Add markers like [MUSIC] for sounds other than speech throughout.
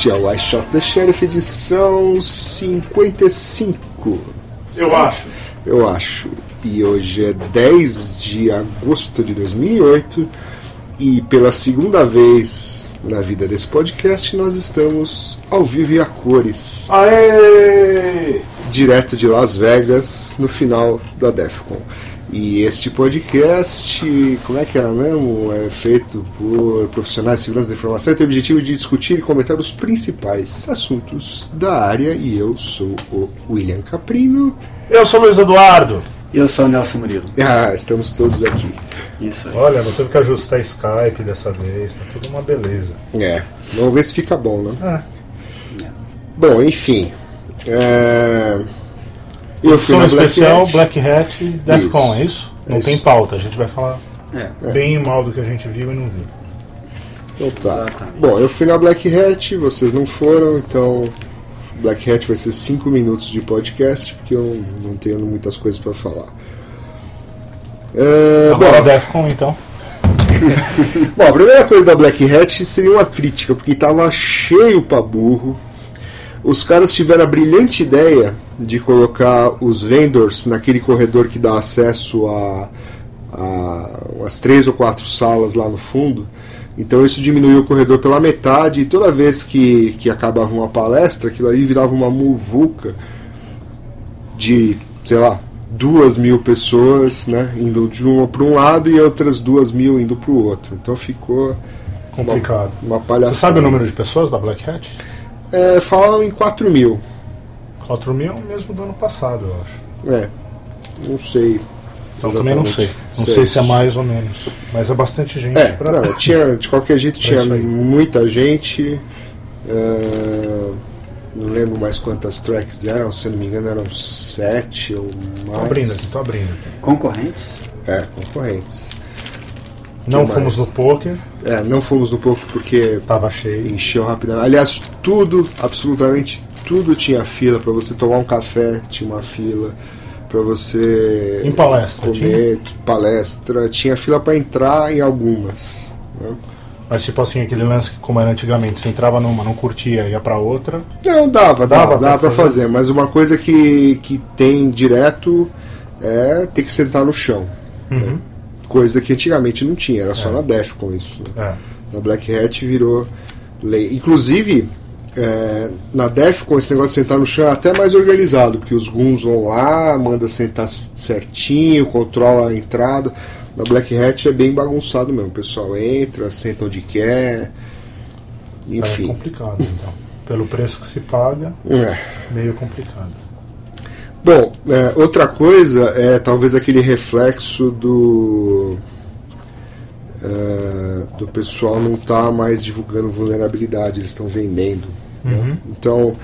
este é o I Shot the Sheriff edição 55. Eu acho. Eu acho. E hoje é 10 de agosto de 2008 e pela segunda vez na vida desse podcast nós estamos ao vivo e a cores. Aê! Direto de Las Vegas no final da DEFCON. E este podcast, como é que era mesmo? É feito por profissionais de segurança da informação e tem o objetivo de discutir e comentar os principais assuntos da área. E eu sou o William Caprino. Eu sou o Luiz Eduardo. E eu sou o Nelson Murilo. Ah, estamos todos aqui. Isso aí. Olha, não teve que ajustar Skype dessa vez, tá tudo uma beleza. É, vamos ver se fica bom, né? É. Bom, enfim. É... Eu fui Edição especial. Black Hat e Defcon, é isso? Não Isso. tem pauta, a gente vai falar É. bem e mal do que a gente viu e não viu. Então tá. Exatamente. Bom, eu fui na Black Hat, vocês não foram, então Black Hat vai ser 5 minutos de podcast, porque eu não tenho muitas coisas para falar. É, Agora bom, Defcon, então. [LAUGHS] bom, a primeira coisa da Black Hat seria uma crítica, porque tava cheio pra burro. Os caras tiveram a brilhante ideia de colocar os vendors naquele corredor que dá acesso a, a umas três ou quatro salas lá no fundo. Então isso diminuiu o corredor pela metade e toda vez que, que acabava uma palestra, aquilo ali virava uma muvuca de, sei lá, duas mil pessoas, né, indo de uma para um lado e outras duas mil indo para o outro. Então ficou Complicado. uma palhaçada. Você sabe o número de pessoas da Black Hat? É, falam em 4 mil. 4 mil mesmo do ano passado, eu acho. É, não sei. Então também não sei. Não sei se é mais ou menos. Mas é bastante gente. É, pra- não, tinha, de qualquer jeito tinha isso aí. muita gente. é, não lembro mais quantas tracks eram, se eu não me engano eram sete ou Tô mais. abrindo aqui, tô abrindo aqui. Concorrentes? É, concorrentes. Não que fomos mais? no poker, É, não fomos no pouco porque tava cheio. encheu rapidamente. Aliás, tudo, absolutamente tudo tinha fila. Para você tomar um café, tinha uma fila. Para você Em palestra, comer, palestra, tinha fila para entrar em algumas. né? Mas tipo assim, aquele lance que como era antigamente, você entrava numa, não curtia, ia pra outra. Não, dava, dava, Dava para fazer. Mas uma coisa que, que tem direto é ter que sentar no chão. Uhum. Coisa que antigamente não tinha, era só É. na DEF com isso. né? É. Na Black Hat virou lei. Inclusive, é, na DEF com esse negócio de sentar no chão é até mais organizado, porque os guns vão lá, manda sentar certinho, controla a entrada. Na Black Hat é bem bagunçado mesmo. O pessoal entra, senta onde quer. É Enfim. complicado, então. Pelo preço que se paga, É. meio complicado. Bom, é, outra coisa é talvez aquele reflexo do é, do pessoal não estar mais divulgando vulnerabilidade, eles estão vendendo. né? Uhum. Então,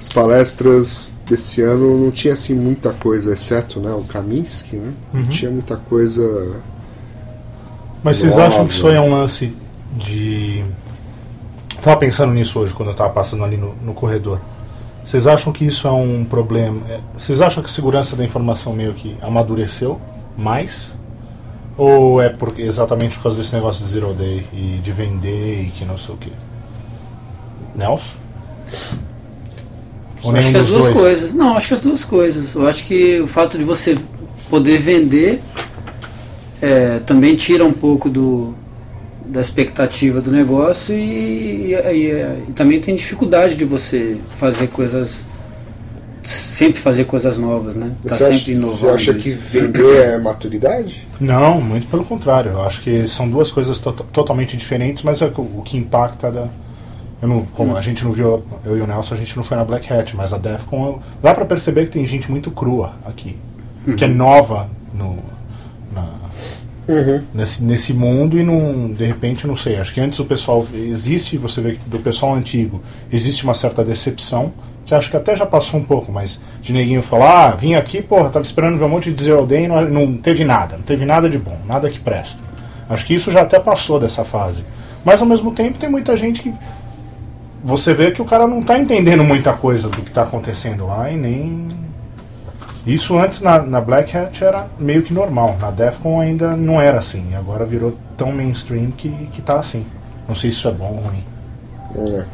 as palestras desse ano não tinha assim muita coisa, exceto né, o Kaminsky, né? Não Uhum. tinha muita coisa. Mas vocês Nova. acham que isso é um lance de. Tava pensando nisso hoje quando eu tava passando ali no, no corredor. Vocês acham que isso é um problema? é- Vocês acham que a segurança da informação meio que amadureceu mais? Ou é por, exatamente por causa desse negócio de zero day e de vender e que não sei o que? Nelson? Ou acho que as duas dois? coisas. Não, acho que as duas coisas. Eu acho que o fato de você poder vender é, também tira um pouco do, da expectativa do negócio e, e- e- e também tem dificuldade de você fazer coisas. Sempre fazer coisas novas, né? Tá Você acha, sempre inovando. você acha que vender é maturidade? Não, muito pelo contrário. Eu acho que são duas coisas to- totalmente diferentes, mas é o o que impacta da. Eu não, como a gente não viu, eu e o Nelson, a gente não foi na Black Hat, mas a Defcon, eu- dá pra perceber que tem gente muito crua aqui, que é nova no, Uhum. nesse, nesse mundo e não, de repente, não sei. Acho que antes o pessoal existe, você vê do pessoal antigo existe uma certa decepção, que acho que até já passou um pouco, mas de neguinho falar, ah, vim aqui, porra, tava esperando ver um monte de Zero Day, não, não teve nada, não teve nada de bom, nada que presta. Acho que isso já até passou dessa fase. Mas ao mesmo tempo tem muita gente que você vê que o cara não está entendendo muita coisa do que está acontecendo lá e nem. Isso antes na, na Black Hat era meio que normal. Na Defcon ainda não era assim. Agora virou tão mainstream que, que tá assim. Não sei se isso é bom ou ruim. É.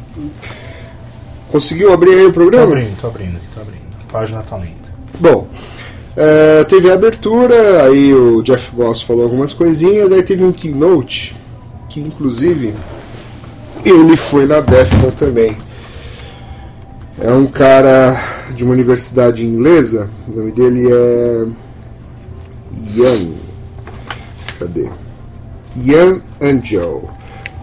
Conseguiu abrir aí o programa? Tô abrindo, tô abrindo, tô abrindo. A página tá lenta. Bom, é, teve a abertura, aí o Jeff Boss falou algumas coisinhas, aí teve um keynote, que inclusive ele foi na Defcon também. É um cara de uma universidade inglesa, o nome dele é Ian. Cadê? Ian Angel.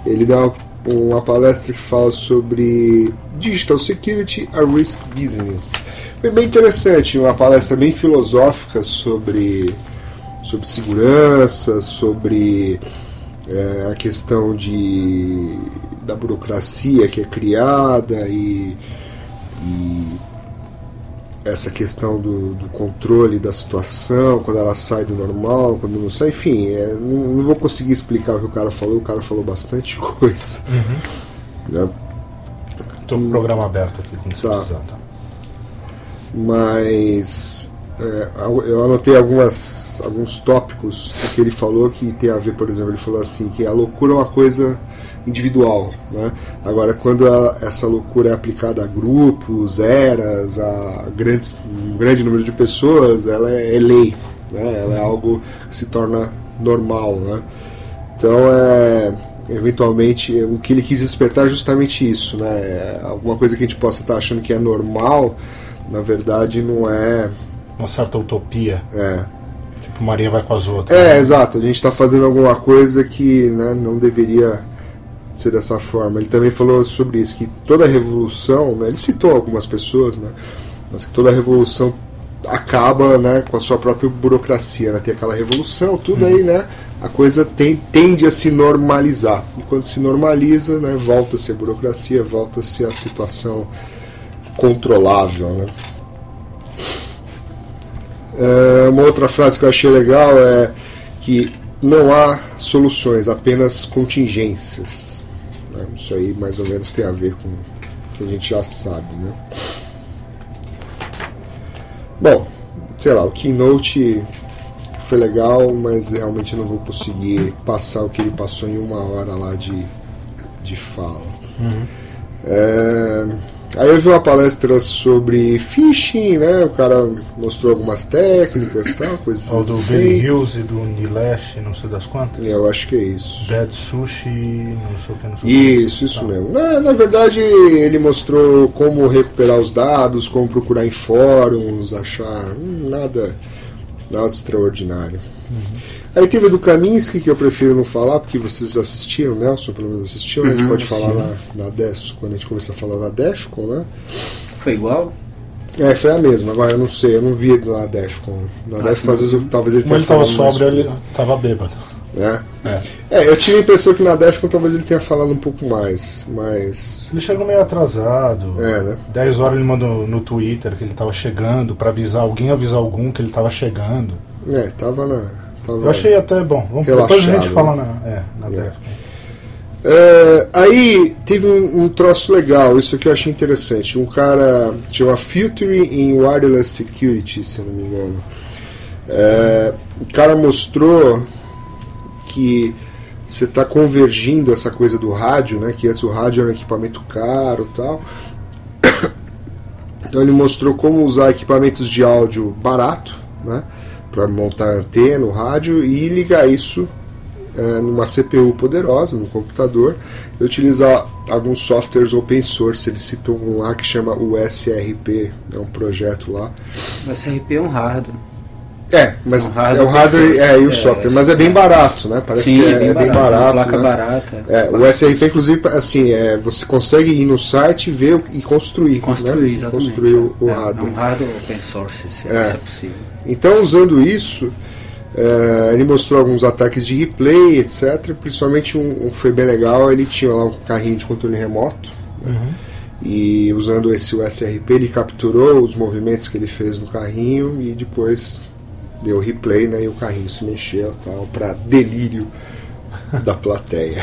Ele dá uma palestra que fala sobre Digital Security a Risk Business. Foi bem interessante, uma palestra bem filosófica sobre, sobre segurança, sobre é, a questão de da burocracia que é criada e, e essa questão do, do, controle da situação, quando ela sai do normal, quando não sai, enfim, é, não, não, vou conseguir explicar o que o cara falou, o cara falou bastante [LAUGHS] coisa. Uhum. Né? Estou com o programa aberto aqui, como tá. precisar, tá? Mas é, eu anotei algumas, alguns tópicos que ele falou que tem a ver, por exemplo, ele falou assim, que a loucura é uma coisa individual. Né? Agora, quando a, essa loucura é aplicada a grupos, eras, a grandes, um grande número de pessoas, ela é, é lei, né? ela é algo que se torna normal. Né? Então, é, eventualmente, o que ele quis despertar é justamente isso. Né? É alguma coisa que a gente possa estar achando que é normal, na verdade, não é. Uma certa utopia. É. Tipo, Maria vai com as outras. É, né? exato. A gente está fazendo alguma coisa que né, não deveria ser dessa forma. Ele também falou sobre isso, que toda revolução, né, ele citou algumas pessoas, né, mas que toda revolução acaba né, com a sua própria burocracia. Né, tem aquela revolução, tudo uhum. aí, né, a coisa tem, tende a se normalizar. E quando se normaliza, né, volta-se a burocracia, volta-se a situação controlável. Né. É, uma outra frase que eu achei legal é que não há soluções, apenas contingências. Né? Isso aí mais ou menos tem a ver com o que a gente já sabe. Né? Bom, sei lá, o Keynote foi legal, mas realmente não vou conseguir passar o que ele passou em uma hora lá de, de fala. Uhum. É Aí eu vi uma palestra sobre phishing, né? O cara mostrou algumas técnicas, tal, coisas O do Benny Hills e do Nilesh, não sei das quantas. É, eu acho que é isso. Dead Sushi, não sei o que, não sei Isso, isso tá. mesmo. Na, na verdade, ele mostrou como recuperar os dados, como procurar em fóruns, achar hum, nada, nada extraordinário. Uhum. Aí teve do Kaminsky, que eu prefiro não falar, porque vocês assistiram, Nelson pelo menos assistiu, uhum, né? a gente uhum, pode falar na, na DEF, quando a gente começar a falar na DEFCON, né? Foi igual? É, foi a mesma, agora eu não sei, eu não vi na DEFCON. Na ah, DEFCON, às vezes, eu, talvez ele tenha falado. Ele estava sóbrio, ele estava bêbado. É? é? É. eu tive a impressão que na DEFCON talvez ele tenha falado um pouco mais, mas. Ele chegou meio atrasado. É, né? 10 horas ele mandou no Twitter que ele estava chegando, para avisar alguém, avisar algum que ele estava chegando. É, tava na. Tava eu achei até bom. Vamos, depois a gente fala na, é, na é. É, aí teve um, um, troço legal, isso aqui eu achei interessante. Um cara chama Filtering in Wireless Security, se eu não me engano. É, o cara mostrou que você está convergindo essa coisa do rádio, né? Que antes o rádio era um equipamento caro tal. [COUGHS] Então ele mostrou como usar equipamentos de áudio barato, né? Para montar antena, o rádio e ligar isso é, numa CPU poderosa, no computador, e utilizar alguns softwares open source. Ele citou um lá que chama o SRP, é um projeto lá. O SRP é um hardware. É, mas é, um hardware, é o hardware é, e o é, software, mas é bem barato, né? Parece Sim, que é, é bem, barato, barato. placa né? barata. É, o SRP, inclusive, assim, é, você consegue ir no site, ver e construir. Construir, né? exatamente. Construir o, o é, hardware. É um hardware open source, se é, é possível. Então, usando isso, é, ele mostrou alguns ataques de replay, etc. Principalmente um, um foi bem legal, ele tinha lá um carrinho de controle remoto. Né? Uhum. E usando esse USRP, ele capturou os movimentos que ele fez no carrinho e depois deu replay, né? E o carrinho se mexeu, tal, para delírio da plateia.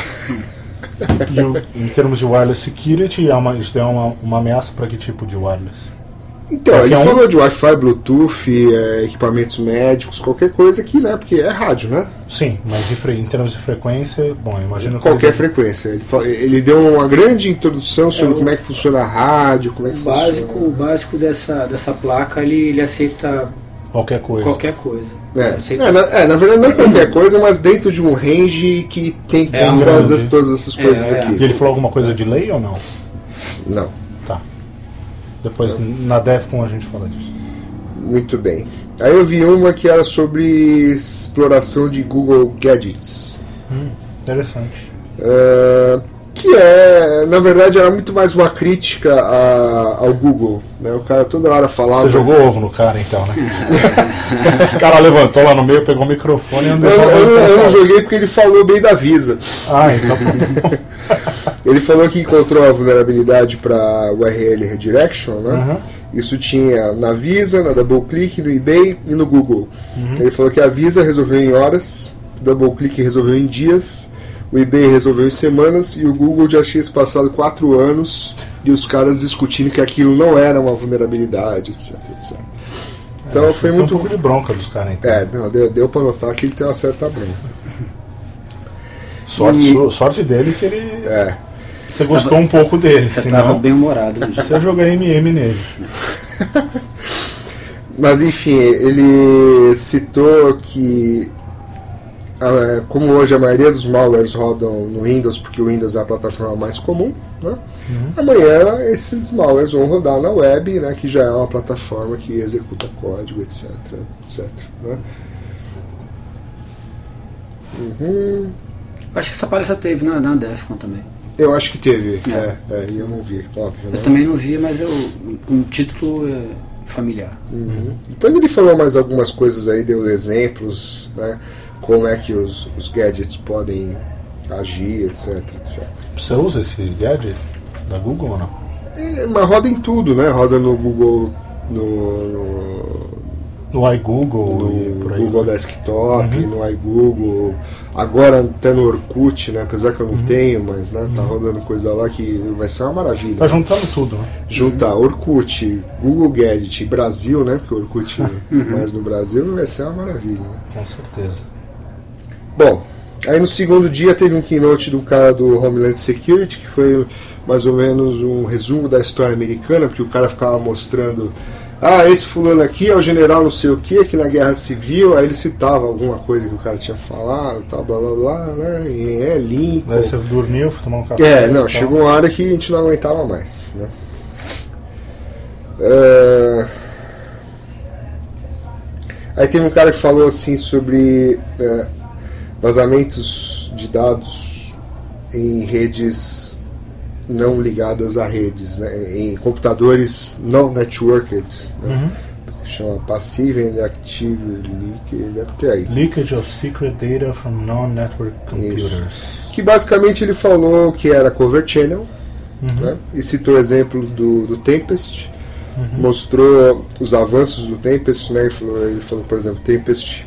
E o- em termos de wireless security, é uma, isso é uma, uma ameaça para que tipo de wireless? Então, ele Qualquer um? falou de Wi-Fi, Bluetooth, é, equipamentos médicos, qualquer coisa que, né? Porque é rádio, né? Sim, mas em, em termos de frequência, bom, imagino que. Qualquer ele- frequência. Ele, ele deu uma grande introdução sobre É, o- como é que funciona a rádio, como é que O básico, o funciona. básico dessa, dessa placa, ele, ele aceita Qualquer coisa. qualquer coisa. É, é, na, é, na verdade não qualquer coisa, mas dentro de um range que tem É, todas, as- todas essas É, coisas é. aqui. E ele falou alguma coisa de lei ou não? Não, Tá. Depois na DEFCON a gente fala disso. muito bem. Aí eu vi uma que era sobre exploração de Google Gadgets. Hum, interessante. É, que é, na verdade, era muito mais uma crítica a- ao Google. Né? O cara toda hora falava. Você jogou ovo no cara então, né? o cara levantou lá no meio, pegou o microfone e Eu, andou eu- eu não jogando. joguei porque ele falou bem da Visa. Ah, então tá bom. [LAUGHS] Ele falou que encontrou a vulnerabilidade para URL redirection, né? Aham. Isso tinha na Visa, na DoubleClick, no eBay e no Google. Ele falou que a Visa resolveu em horas, DoubleClick resolveu em dias, o eBay resolveu em semanas e o Google já tinha se passado quatro anos e os caras discutindo que aquilo não era uma vulnerabilidade, etc, etc. Então foi Tem muito. um pouco de bronca dos caras então. É, não, deu, deu pra notar que ele tem uma certa bronca. Sorte, E- sorte dele que ele. É. Você gostou um pouco dele, Você estava senão bem humorado. você joga MM nele. [LAUGHS] Mas enfim, ele citou que como hoje a maioria dos malwares rodam no Windows, porque o Windows é a plataforma mais comum, né? amanhã esses malwares vão rodar na web, né, que já é uma plataforma que executa código, etc. etc né? Uhum. Acho que essa palestra teve na, na Defcon também. Eu acho que teve, É. é, é, e eu não vi, óbvio. Eu né? também não vi, mas eu, um título é familiar. Uhum. Depois ele falou mais algumas coisas aí, deu exemplos, né? Como é que os, os gadgets podem agir, etc, etc. Você usa esse gadget da Google ou não? É, mas roda em tudo, né? Roda no Google, no, no, No iGoogle no aí. Google né? Desktop, Uhum. no iGoogle, agora até no Orkut, né? Apesar que eu Uhum. não tenho, mas né, tá rodando coisa lá que vai ser uma maravilha. Tá juntando tudo, né? Juntar Orkut, Google Gadget Brasil, né? Porque o Orkut [LAUGHS] Uhum. mais no Brasil vai ser uma maravilha. Né? Com certeza. Bom, aí no segundo dia teve um keynote do cara do Homeland Security, que foi mais ou menos um resumo da história americana, porque o cara ficava mostrando. Ah, esse fulano aqui é o general não sei o que, aqui na Guerra Civil, aí ele citava alguma coisa que o cara tinha falado, tal, blá blá blá, né? E é Lincoln. Daí você dormiu, foi tomar um café. É, não, chegou uma hora que a gente não aguentava mais, né? É, Aí teve um cara que falou assim sobre é, vazamentos de dados em redes não ligadas a redes, né? em computadores não networked, né? Uhum. chama Passive and Active Leak, deve ter aí. Leakage of secret data from non-network computers. Que basicamente ele falou que era cover channel, Uhum. né? e citou o exemplo do, do Tempest, mostrou os avanços do Tempest, né? ele, falou, ele falou, por exemplo, Tempest,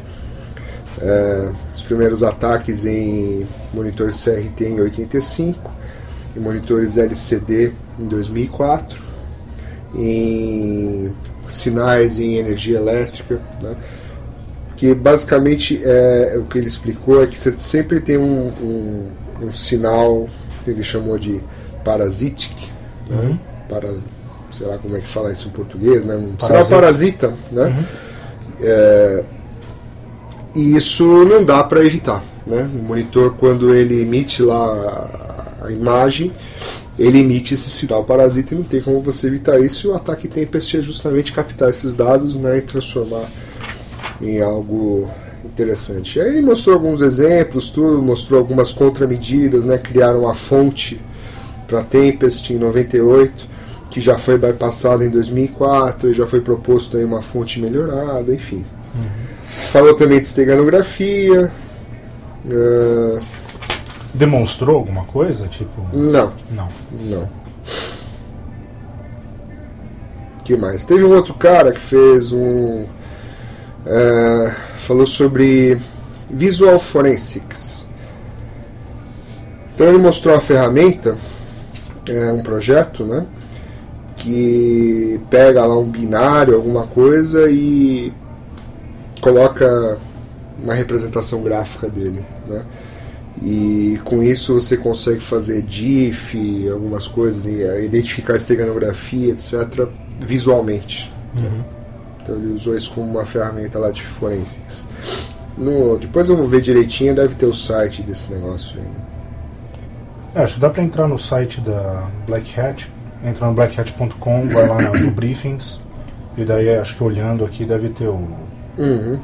é, os primeiros ataques em monitores CRT em 85, em monitores LCD em 2004, em sinais em energia elétrica, né? que basicamente é, o que ele explicou é que você sempre tem um, um, um sinal que ele chamou de parasitic, né? Uhum. para sei lá como é que fala isso em português, né? um Parasita. sinal parasita, né? É, e isso não dá para evitar, né? O monitor quando ele emite lá a, imagem ele emite esse sinal parasita e não tem como você evitar isso. E o ataque Tempest é justamente captar esses dados né, e transformar em algo interessante. Aí ele mostrou alguns exemplos, tudo, mostrou algumas contramedidas, né, criaram uma fonte para Tempest em 98, que já foi bypassada em 2004, e já foi proposto aí uma fonte melhorada, enfim. Falou também de esteganografia. ah, Demonstrou alguma coisa? Tipo. não, Não. não. que mais? Teve um outro cara que fez um. é, falou sobre Visual Forensics. Então ele mostrou a ferramenta, é um projeto, né? Que pega lá um binário, alguma coisa e coloca uma representação gráfica dele, né? E com isso você consegue fazer GIF, algumas coisas, eh, identificar a esteganografia, etc., visualmente. Uhum. Então ele usou isso como uma ferramenta lá de forensics. No, depois eu vou ver direitinho, deve ter o site desse negócio ainda. É, acho que dá pra entrar no site da Black Hat, entra no blackhat.com, vai lá no, no briefings, e daí acho que olhando aqui deve ter o, Uhum.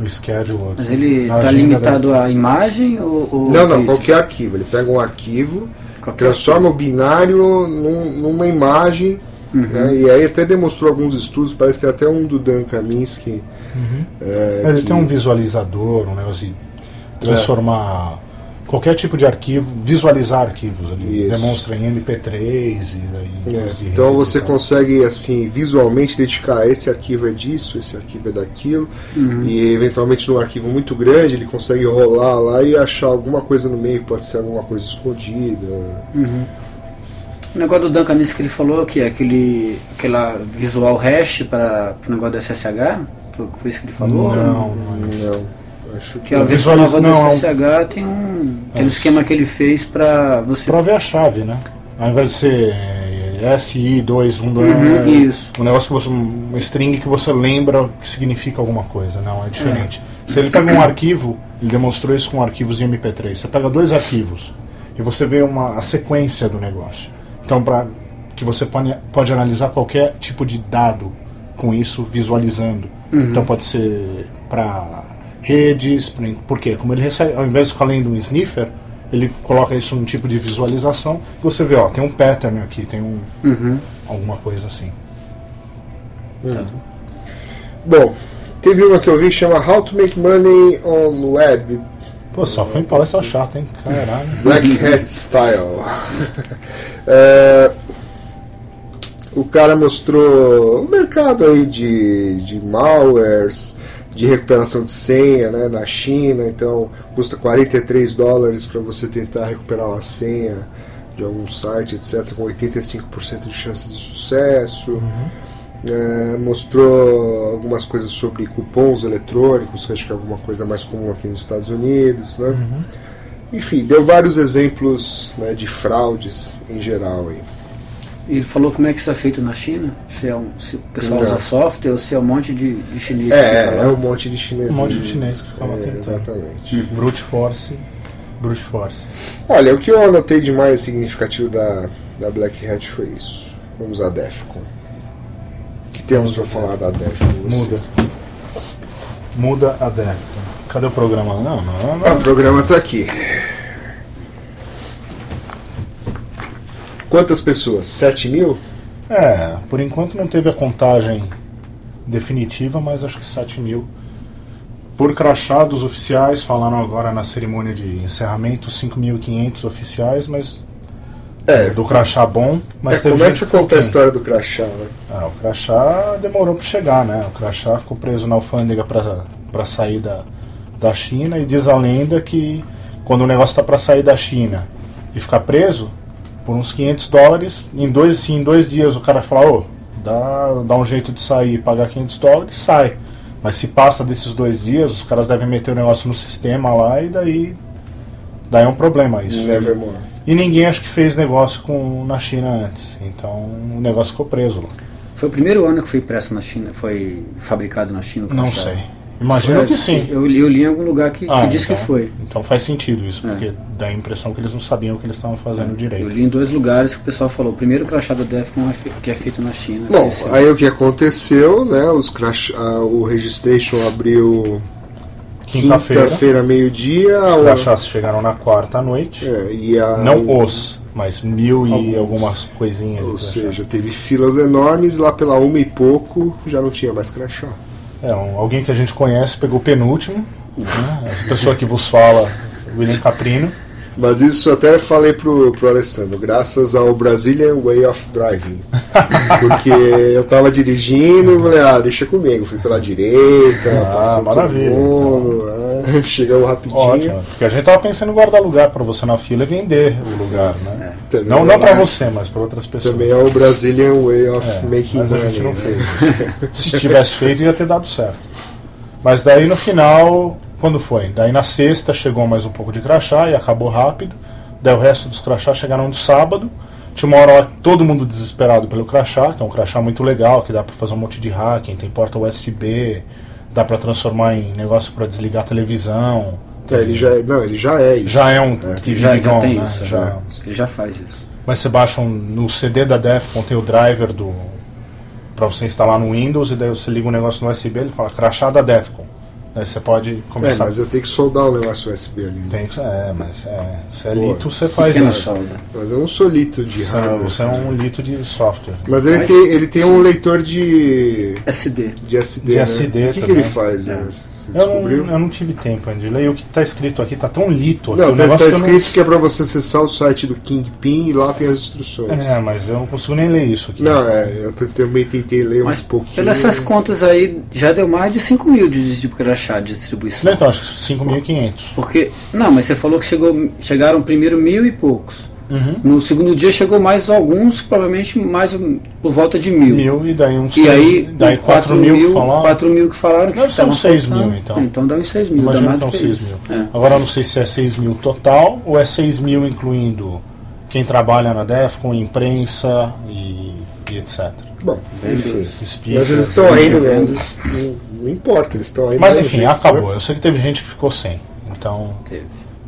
o schedule. Aqui, Mas ele está limitado à imagem ou, ou Não, não, vídeo? qualquer arquivo. Ele pega um arquivo, Qualquer transforma o binário num- numa imagem, Uhum. né, e aí até demonstrou alguns estudos, parece que tem até um do Dan Kaminsky. Uhum. é, Ele que- tem um visualizador, um negócio de transformar qualquer tipo de arquivo, visualizar arquivos. Ele Isso. demonstra em MP3 e aí. É, Então rede você e tal. consegue assim visualmente identificar "Ah, esse arquivo é disso, esse arquivo é daquilo, Uhum. e eventualmente num arquivo muito grande ele consegue rolar lá e achar alguma coisa no meio, pode ser alguma coisa escondida. Uhum. O negócio do Dan Kaminsky que ele falou que é aquele aquela visual hash para o negócio do SSH, foi, foi isso que ele falou? Não, não é. Não, acho que a versão nova é tem um tem um É. esquema que ele fez para você Pra ver a chave, né? Ao invés de ser é, SI212, Uhum, é isso. um negócio que você. string que você lembra que significa alguma coisa. Não, é diferente. Se ele pega um arquivo, ele demonstrou isso com arquivos de MP3. Você pega dois arquivos e você vê uma, a sequência do negócio. Então, para que você pode, pode analisar qualquer tipo de dado com isso visualizando. Uhum. Então pode ser para redes, por quê? Como ele recebe, ao invés de ficar lendo um sniffer, ele coloca isso num tipo de visualização que você vê, ó, tem um pattern aqui, tem um, Uhum. alguma coisa assim. Bom, teve uma que eu vi chama How to Make Money on Web Pô, só foi em palestra chata, hein? Caralho. [LAUGHS] Black Hat Style. [LAUGHS] É, o cara mostrou o mercado aí de, de malwares, de recuperação de senha né, na China, então custa 43 dólares para você tentar recuperar uma senha de algum site, etc., com 85% de chances de sucesso. É, mostrou algumas coisas sobre cupons eletrônicos, que acho que é alguma coisa mais comum aqui nos Estados Unidos. Né? Enfim, deu vários exemplos né, de fraudes em geral aí. Ele falou como é que isso é feito na China? Se, é um, se o pessoal Não. usa software ou se é um monte de, de chinês. que É, fica é, lá. é um monte de chinês. Um monte de chinês que ficava é. Exatamente. Brute force, brute force. Olha, o que eu anotei de mais significativo da, da Black Hat foi isso. Vamos à Defcon. O que temos para falar da Defcon? Muda. vocês? Muda a Defcon. Cadê o programa? Não, não, Ah, não. o programa está aqui. Quantas pessoas? 7 mil? É, por enquanto não teve a contagem definitiva, mas acho que 7 mil. Por crachá dos oficiais, falaram agora na cerimônia de encerramento 5.500 oficiais, mas É, do crachá bom. Mas é, teve começa a contar a história do crachá. Né? Ah, o crachá demorou para chegar, né? O crachá ficou preso na alfândega para sair da, da China e diz a lenda que quando o negócio está para sair da China e ficar preso por uns 500 dólares, em dois, se em dois dias o cara fala, ô, dá, dá um jeito de sair e pagar 500 dólares, sai. Mas se passa desses dois dias, os caras devem meter o negócio no sistema lá e daí, daí é um problema isso. Nevermore. E ninguém acho que fez negócio com, na China antes. Então o negócio ficou preso lá. Foi o primeiro ano que foi impresso na China, foi fabricado na China. o Não sei. Imagino Foi, que sim. Eu, li- eu li em algum lugar que, que Ah, diz então, que foi. Então faz sentido isso, É. porque dá a impressão que eles não sabiam o que eles estavam fazendo Eu direito. li em dois lugares que o pessoal falou. O primeiro crachá da Defcon é que é feito na China. Bom, Esse- aí o que aconteceu, né? Os crash, ah, o registration abriu Quinta-feira, quinta-feira, meio-dia. os crachás chegaram na quarta à noite. é, e a, Não os, mas mil e Alguns. algumas coisinhas. Ou crachá. seja, teve filas enormes, lá pela uma e pouco já não tinha mais crachá. É, um- alguém que a gente conhece pegou penúltimo. Né? Essa pessoa que vos fala, William Caprino. Mas isso até falei pro, pro Alessandro, graças ao Brazilian Way of Driving. [LAUGHS] Porque eu tava dirigindo, falei, ah, deixa comigo. Fui pela direita, Ah, maravilha, todo mundo, ah, chegamos rapidinho. Ótimo. Porque a gente tava pensando em guardar lugar pra você na fila e vender o lugar, né? Também Não, é- não pra você, mas pra outras pessoas. Também é o Brazilian Way of É, Making mas a Money. gente não né? fez. [LAUGHS] Se tivesse feito, ia ter dado certo. Mas daí no final, quando foi? Daí na sexta chegou mais um pouco de crachá e acabou rápido. Daí o resto dos crachás chegaram no sábado. Tinha uma hora lá todo mundo desesperado pelo crachá, que é um crachá muito legal, que dá pra fazer um monte de hacking, tem porta USB, dá pra transformar em negócio pra desligar a televisão. É, ele já é, não, ele já é isso. Já é um TV Já, já tem né? isso. Já. Já. Ele já faz isso. Mas você baixa um, no CD da Defcon tem o driver do para você instalar no Windows e daí você liga um negócio no USB ele fala crachá da Defcon. Daí você pode É, começar. mas eu tenho que soldar o negócio USB ali. né? Tem, é, mas é, se é Pô, lito, você faz Pequena isso. solda. Mas eu não sou lito de Você, é- hardware. você é um lito de software. Mas ele, Mas- tem, ele tem um leitor de, SD. de SD. De né? SD O que, que ele faz? É. né? Você Eu descobriu? não, eu não tive tempo ainda de ler. O que está escrito aqui tá tão lito. aqui, Não, o tá, tá que eu não- escrito que é pra você acessar o site do Kingpin e lá tem as instruções. É, mas eu não consigo nem ler isso aqui. Não, é, eu também tentei ler Mas um pouquinho. pelas essas contas aí, já deu mais de 5 mil de, de crachá de distribuição. Não, então, acho que 5.500. Porque, não, mas você falou que chegou, chegaram primeiro mil e poucos. Uhum. No segundo dia chegou mais alguns, provavelmente mais por volta de mil. Mil e daí uns E três- aí, daí 4 mil, falaram. 4 mil que falaram que Deve ser uns estavam 6 mil, então. É, então dá uns 6 mil, mais que são 6 isso. mil. É. Agora eu não sei se é 6 mil total ou é 6 mil incluindo quem trabalha na Defcon, imprensa e, e etc. Bom. Vendas. Mas eles estão indo, né? vendas. Não, não importa, eles estão indo. Mas enfim, acabou. né? Eu sei que teve gente que ficou sem. Então, Teve.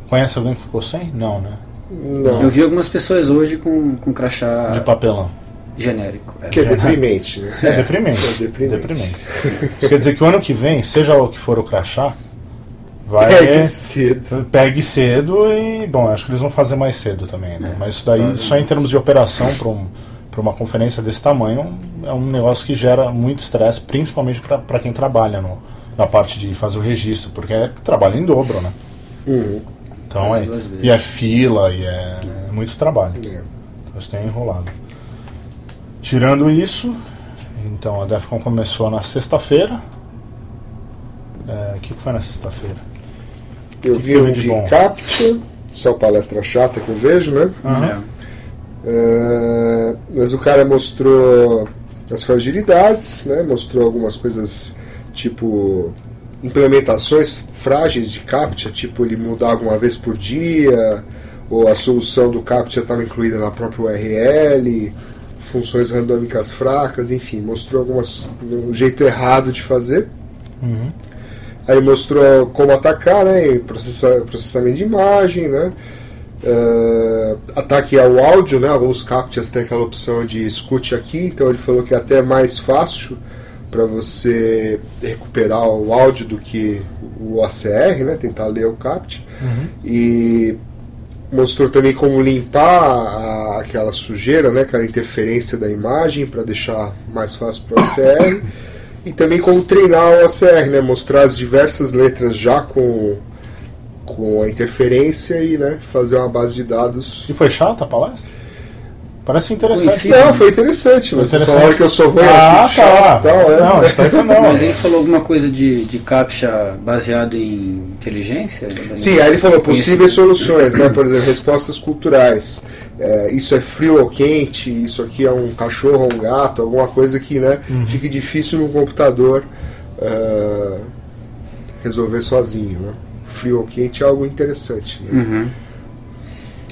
conhece alguém que ficou sem? Não, né? Não, Eu vi algumas pessoas hoje com, com crachá De papelão. genérico. É. que é deprimente, né? É deprimente. [LAUGHS] É deprimente. deprimente. Isso quer dizer que o ano que vem, seja o que for o crachá, vai. Que cedo. Pegue cedo e, bom, acho que eles vão fazer mais cedo também, né? É, Mas isso daí, só em termos de operação para um, pra uma conferência desse tamanho, é um negócio que gera muito estresse, principalmente para quem trabalha no, na parte de fazer o registro, porque é trabalho em dobro, né? Uhum. Então é, e é fila, e é, é muito trabalho. É. Então isso tem enrolado. Tirando isso, então a Defcon começou na sexta-feira. É, O que foi na sexta-feira? Eu Que vi um de bom? Captcha, só palestra chata que eu vejo, né? É, mas o cara mostrou as fragilidades, né? mostrou algumas coisas tipo implementações frágeis de CAPTCHA, tipo ele mudava uma vez por dia, ou a solução do CAPTCHA estava incluída na própria URL, funções randômicas fracas, enfim, mostrou algumas um jeito errado de fazer. Uhum. Aí mostrou como atacar, né? processa- processamento de imagem, né? eh, ataque ao áudio, né? Alguns captchas têm aquela opção de escute aqui, então ele falou que é até mais fácil para você recuperar o áudio do que o ACR, né? Tentar ler o captcha. Uhum. E mostrou também como limpar a- aquela sujeira, né? Aquela interferência da imagem para deixar mais fácil para o ACR. [COUGHS] E também como treinar o ACR, né? Mostrar as diversas letras já com, com a interferência e né, fazer uma base de dados. E foi chata a palestra? Parece interessante. Conheci. Não, foi interessante, mas vocês Interessante. falaram que eu sou ruim, Ah, acho chato e tá. tal, é. Não, isso foi não. Mas ele falou alguma coisa de, de captcha baseado em inteligência? Sim, aí ele falou possíveis soluções, né? Por exemplo, respostas culturais. É, isso é frio ou quente, isso aqui é um cachorro ou um gato, alguma coisa que né, fique difícil no computador é, resolver sozinho. Né? Frio ou quente é algo interessante. Né? Uhum.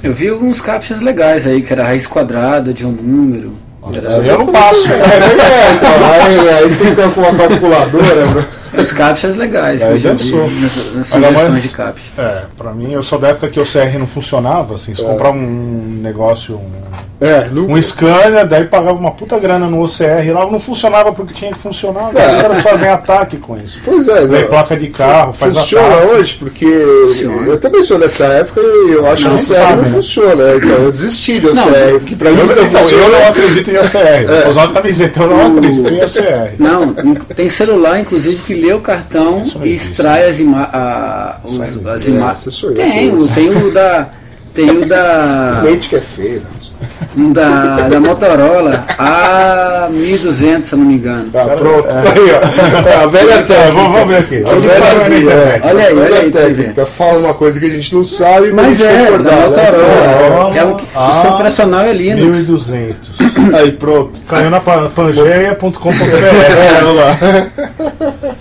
Eu vi alguns captchas legais aí, que era a raiz quadrada de um número. Era- Eu não passo. É, é, aí, aí você tem que ter com uma calculadora. né? Os captchas legais que Aí eu Ainda sugestões mais- de captcha. É, pra mim, eu sou da época que o CR não funcionava, assim, se É. comprar um negócio, um, É, no, um Scania, daí pagava uma puta grana no OCR lá, não funcionava porque tinha que funcionar, É. os caras fazem ataque com isso. Pois é, Daí não. placa de carro, faz Funciona ataque. hoje, porque Funciona. eu também sou dessa época e eu acho Não, que o OCR sabe, não né? funciona. Então eu desisti de Não, OCR, porque pra mim Eu, então, eu não acredito em OCR. Usar uma camiseta, eu não O- acredito em OCR. Não, tem celular, inclusive, que lê o cartão Isso não e existe, extrai as, ima a, os- Isso não as existe. imagens. É, Tem, o- tem o da. Tem o da. [LAUGHS] Leite que é feio. Um da, da Motorola A1200, se eu não me engano. Tá, pronto. Aí, ó. É, a velha técnica. vamos, ver aqui. A velha é. Olha aí, olha aí, técnica. Fala uma coisa que a gente não sabe. pra Mas gente é, da né? Motorola. É um, Ah, o seu operacional é Linux. 1200. [COUGHS] Aí, pronto. Caiu na pa- pangeia.com.br. [LAUGHS] É, vamos lá.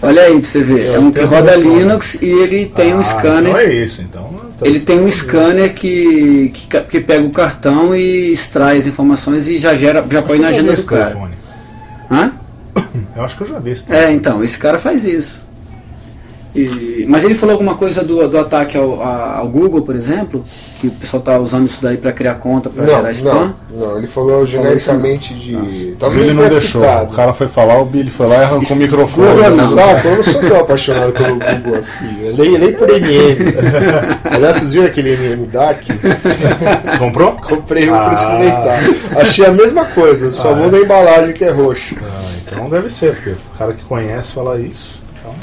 Olha aí pra você ver. É um que roda. Linux e ele tem um Ah, scanner. Então é isso. Então, tá- Ele tem um scanner que, que, que pega o cartão e extrai as informações e já gera, já põe na agenda do cara. telefone. Hã? Eu acho que eu já vi esse É, então, esse cara faz isso. E- mas ele falou alguma coisa do, do ataque ao, a- ao Google, por exemplo, que o pessoal tá usando isso daí para criar conta, para gerar Não, spam. não, não. Ele falou genericamente de. O Talvez Billy ele não deixou. citado. O cara foi falar, o Billy foi lá e arrancou o Google microfone. é saco, eu não sou tão apaixonado pelo Google assim. Eu nem, nem por MM. [LAUGHS] Aliás, vocês viram aquele MM Dark? Você comprou? Comprei um Ah. pra experimentar. Achei a mesma coisa, só Ah, muda a embalagem que é roxa. Ah, então deve ser, porque o cara que conhece fala isso. Então,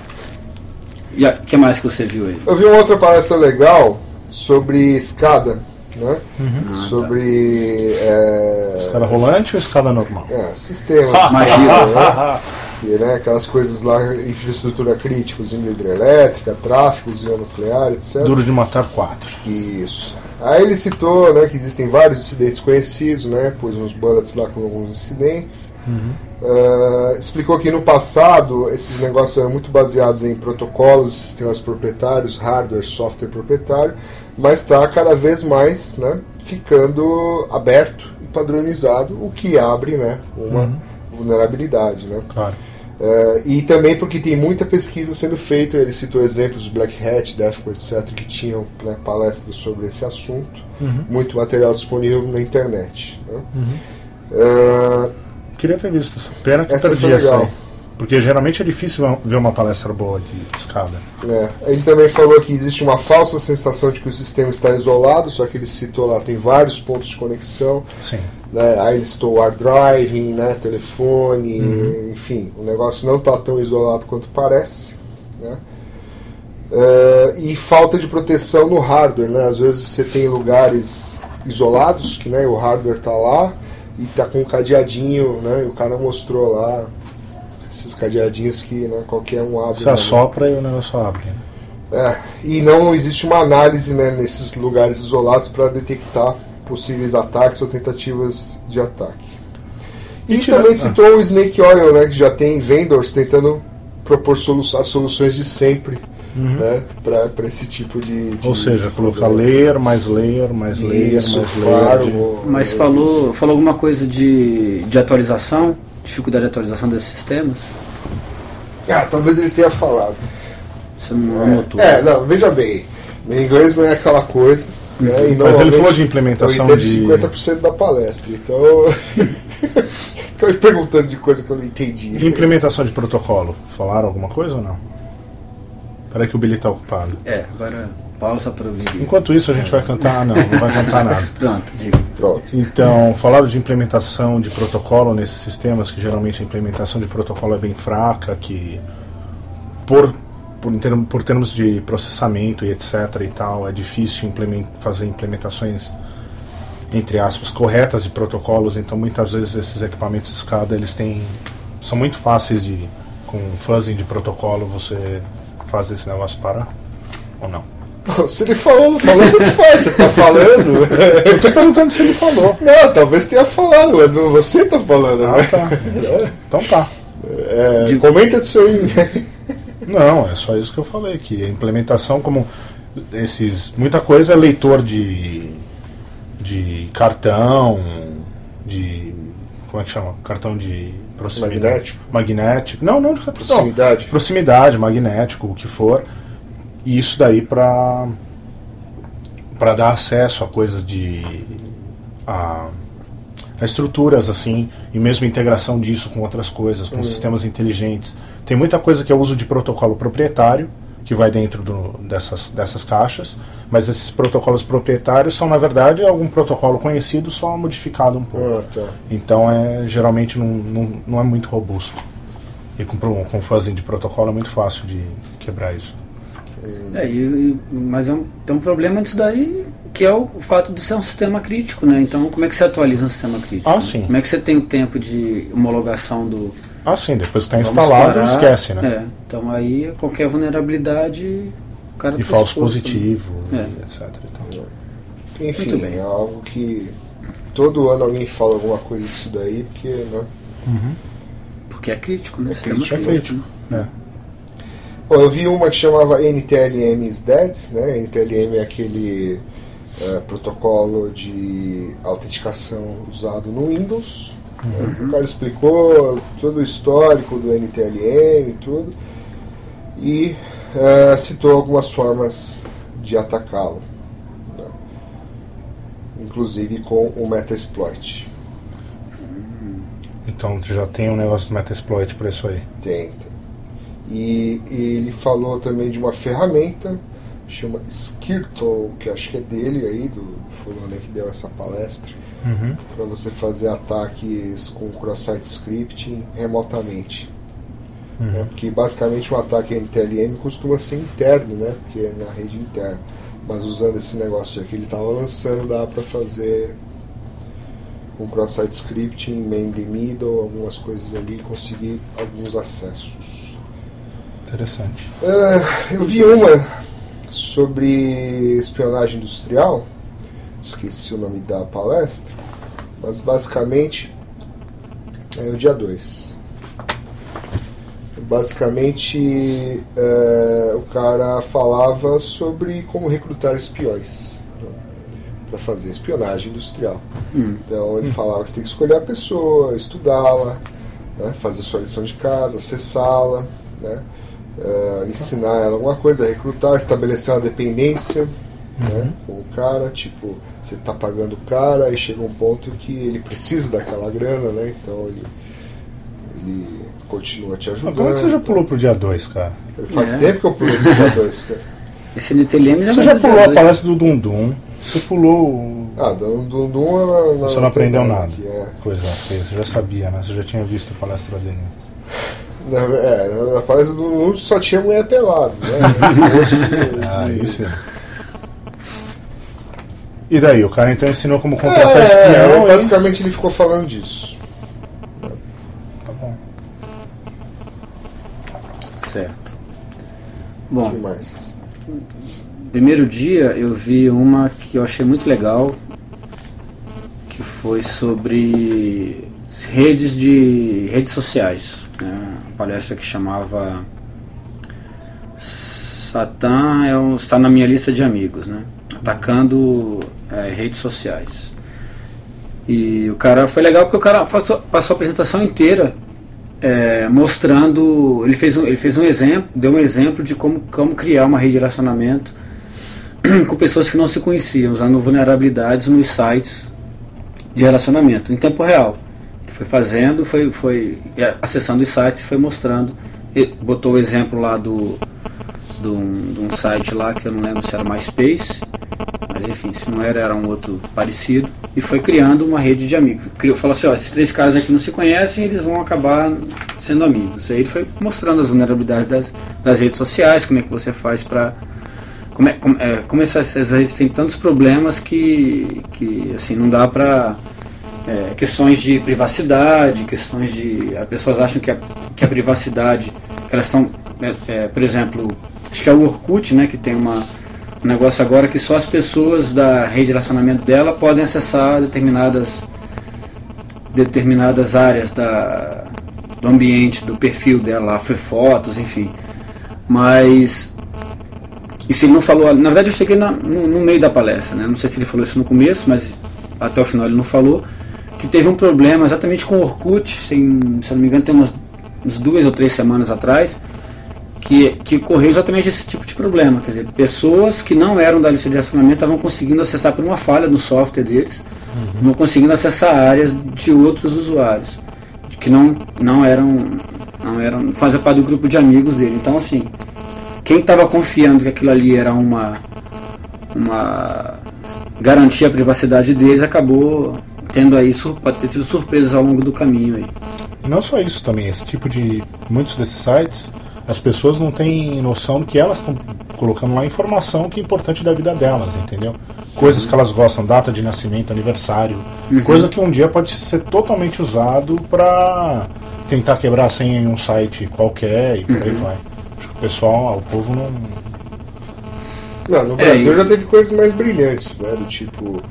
E o que mais que você viu aí? Eu vi uma outra palestra legal sobre escada, né? Ah, sobre é, escada rolante ou escada normal? é, sistemas, [LAUGHS] Ah, Magia. né? E, né, aquelas coisas lá, infraestrutura crítica, usina hidrelétrica, tráfego, usina nuclear, etc. Duro de matar quatro. Isso. Aí ele citou né, que existem vários incidentes conhecidos, né, pôs uns bullets lá com alguns incidentes. Ah, explicou que no passado esses negócios eram muito baseados em protocolos, sistemas proprietários, hardware, software proprietário, mas está cada vez mais né, ficando aberto e padronizado, o que abre né, uma vulnerabilidade. Né. Claro. Eh, e também porque tem muita pesquisa sendo feita, ele citou exemplos de Black Hat, Defco, etc., que tinham né, palestras sobre esse assunto, Uhum. muito material disponível na internet. né. Eh, Queria ter visto. Pena que Essa perdi foi essa aí. Porque geralmente é difícil ver uma palestra boa de escada. É, Ele também falou que existe uma falsa sensação de que o sistema está isolado, só que ele citou lá, tem vários pontos de conexão. Sim. Né? Aí ele citou hard driving, né? telefone, Uhum. enfim, o negócio não está tão isolado quanto parece. Né? É, e falta de proteção no hardware. Né? Às vezes você tem lugares isolados, que né, o hardware está lá e está com um cadeadinho, né? e o cara mostrou lá esses cadeadinhos que né, qualquer um abre. Você né? assopra e o negócio abre. né? É, e não existe uma análise né, nesses lugares isolados para detectar possíveis ataques ou tentativas de ataque. E, E tira- também ah. citou o Snake Oil, né, que já tem vendors tentando propor solu as soluções de sempre né, para esse tipo de, de Ou seja, de colocar layer, mais layer, mais layer, Isso, mais layer. claro. de- Mas falou, falou alguma coisa de, de atualização? Dificuldade de atualização desses sistemas? Ah, talvez ele tenha falado. Você não anotou? É, não, veja bem. Meu inglês não é aquela coisa. Né, e Mas ele falou de implementação eu de. entendo 50% da palestra, então. [LAUGHS] Me perguntando de coisa que eu não entendi. implementação de protocolo. Falaram alguma coisa ou não? Peraí que o Billy tá ocupado. É, agora pausa para ouvir. Enquanto isso a gente vai cantar. Ah, não, não vai cantar [LAUGHS] nada. Pronto, diga. Pronto. Então, falaram de implementação de protocolo nesses sistemas, que geralmente a implementação de protocolo é bem fraca, que por, por, em termo- por termos de processamento e etc e tal, é difícil implemen- fazer implementações, entre aspas, corretas de protocolos, então muitas vezes esses equipamentos de escada, eles têm, são muito fáceis de, com fuzzing de protocolo, você faz esse negócio parar, ou não? Se ele falou, falou, tanto faz. Você tá falando? [LAUGHS] Eu tô perguntando se ele falou. Não, talvez tenha falado, mas você tá falando, Ah, né? tá. Então tá. [LAUGHS] É, De- Comenta isso aí. Não, é só isso que eu falei, que a implementação como esses. Muita coisa é leitor de. de cartão, de. como é que chama? Cartão de proximidade. Magnético. Magnético. Não, não de cartão. não. Proximidade. Proximidade, magnético, o que for. E isso daí para para dar acesso a coisas de a, a estruturas assim e mesmo integração disso com outras coisas, com sistemas inteligentes. Tem muita coisa que é uso de protocolo proprietário que vai dentro do, dessas, dessas caixas, mas esses protocolos proprietários são na verdade algum protocolo conhecido só modificado um pouco. Ah, tá. Então é geralmente não, não, não é muito robusto. E com, com fuzzing de protocolo é muito fácil de quebrar isso. É, e, e- mas é um, tem um problema disso daí, que é o, o fato de ser um sistema crítico, né? Então, como é que você atualiza um sistema crítico? Ah, né? sim. Como é que você tem o tempo de homologação do. Ah, sim, depois está instalado parar? esquece, né? É, então aí qualquer vulnerabilidade, cara E tá falso né? positivo, É. e etc. Então, Enfim, Muito bem. é algo que todo ano alguém fala alguma coisa disso daí, porque, né? Porque é crítico, né? É crítico, é crítico. né? é. Bom, eu vi uma que chamava NTLM is Dead, né? NTLM é aquele é, protocolo de autenticação usado no Windows. né? O cara explicou todo o histórico do NTLM e tudo. E é, citou algumas formas de atacá-lo. né? Inclusive com o Metasploit. Então já tem um negócio do Metasploit para isso aí. Tem, tem. E, e ele falou também de uma ferramenta, chama Skirtle, que acho que é dele aí, do fulano que deu essa palestra, Uhum. para você fazer ataques com cross-site scripting remotamente. Né? Porque basicamente um ataque NTLM costuma ser interno, né? Porque é na rede interna. Mas usando esse negócio aqui que ele estava lançando, dá para fazer com cross-site scripting, main the middle, algumas coisas ali, conseguir alguns acessos. Interessante. Ah, eu vi uma sobre espionagem industrial, esqueci o nome da palestra, mas basicamente é o dia 2. Basicamente, é, o cara falava sobre como recrutar espiões para fazer espionagem industrial. Hum. Então ele falava que você tem que escolher a pessoa, estudá-la, né, fazer sua lição de casa, acessá-la, né, eh, ensinar ela alguma coisa, recrutar, estabelecer uma dependência né, com o cara, tipo, você está pagando o cara e chega um ponto que ele precisa daquela grana, né? Então ele, ele continua te ajudando. como é que você já pulou pro dia 2, cara? Faz É. tempo que eu pulei pro dia 2, cara. [LAUGHS] Esse NTLM já Você já pulou a dois, palestra do Dundum, você pulou o- Ah, do do- do um ela- ela Você não aprendeu nada. aqui, é. coisa feia, você já sabia, né? Você já tinha visto a palestra dele. Na, é, na palestra do mundo só tinha mulher pelado, né? [LAUGHS] Ah, De- isso. E daí, o cara então ensinou como contratar É, espião e... basicamente ele ficou falando disso. Tá bom. Certo. Bom, que mais? primeiro dia eu vi uma que eu achei muito legal, que foi sobre redes de redes sociais. Né? Uma palestra que chamava Satã é um, está na minha lista de amigos, né? Atacando é, redes sociais. E o cara foi legal porque o cara passou, passou a apresentação inteira é, mostrando. Ele fez, um, ele fez um exemplo, deu um exemplo de como, como criar uma rede de relacionamento [CLEARS THROAT] com pessoas que não se conheciam, usando vulnerabilidades nos sites de relacionamento, em tempo real. Ele foi fazendo, foi, foi é, acessando os sites e foi mostrando. E botou o exemplo lá do, do de um site lá que eu não lembro se era MySpace, mas enfim, se não era, era um outro parecido. E foi criando uma rede de amigos. Criou, falou assim: ó, esses três caras aqui não se conhecem, eles vão acabar sendo amigos. Aí ele foi mostrando as vulnerabilidades das, das redes sociais, como é que você faz para como, é, como, é, como essas, essas redes têm tantos problemas que, que assim, não dá para é, questões de privacidade, questões de. As pessoas acham que a, que a privacidade, elas estão, é, é, por exemplo, acho que é o Orkut, né, que tem uma, um negócio agora que só as pessoas da rede de relacionamento dela podem acessar determinadas determinadas áreas da, do ambiente, do perfil dela, foi fotos, enfim. Mas isso ele não falou, na verdade eu cheguei na, no, no, meio da palestra, né? não sei se ele falou isso no começo, mas até o final ele não falou, que teve um problema exatamente com o Orkut, sem, se não me engano tem umas, umas duas ou três semanas atrás, que, que correu exatamente esse tipo de problema, quer dizer, pessoas que não eram da lista de relacionamento estavam conseguindo acessar por uma falha no software deles, uhum. não conseguindo acessar áreas de outros usuários, que não, não eram, não eram, faziam parte do grupo de amigos dele, então assim, quem estava confiando que aquilo ali era uma, uma garantia à privacidade deles acabou tendo aí pode ter tido surpresas ao longo do caminho aí. E não só isso também, esse tipo de muitos desses sites, as pessoas não têm noção do que elas estão colocando lá informação que é importante da vida delas, entendeu? Coisas que elas gostam, data de nascimento, aniversário, coisa que um dia pode ser totalmente usado para tentar quebrar a senha em um site qualquer e por aí vai. Acho que o pessoal, o povo não. Não, no É, Brasil e- já teve coisas mais brilhantes, né? Do tipo,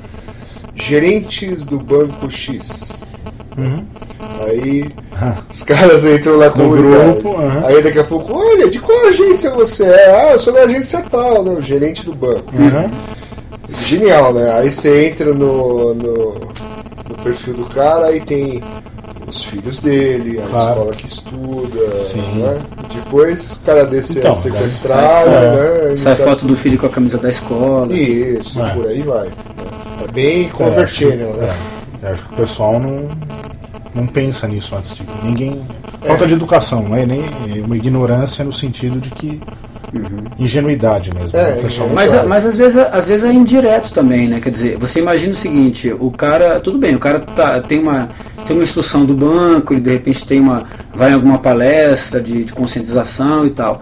gerentes do banco X. Uhum. Aí os caras entram lá com No o grupo, aham. Aí daqui a pouco, olha, de qual agência você é? Ah, eu sou da agência tal, né? O gerente do banco. Uhum. Genial, né? Aí você entra no, no, no perfil do cara e tem os filhos dele, a Claro. escola que estuda, Sim. né? Depois o cara desse Então, é sequestrado, daí sai- né? Sai foto do filho com a camisa da escola. Isso, É. por aí vai. É bem É, convertido, né? é, acho que o pessoal não, não pensa nisso antes de. Ninguém. Falta de educação, não é nem é uma ignorância no sentido de que. Ingenuidade mesmo. É, né? Pessoal não Mas, sabe. mas às, vezes, às vezes é indireto também, né? Quer dizer, você imagina o seguinte, o cara, tudo bem, o cara tá, tem, uma, tem uma instrução do banco, ele de repente tem uma. vai em alguma palestra de, de conscientização e tal.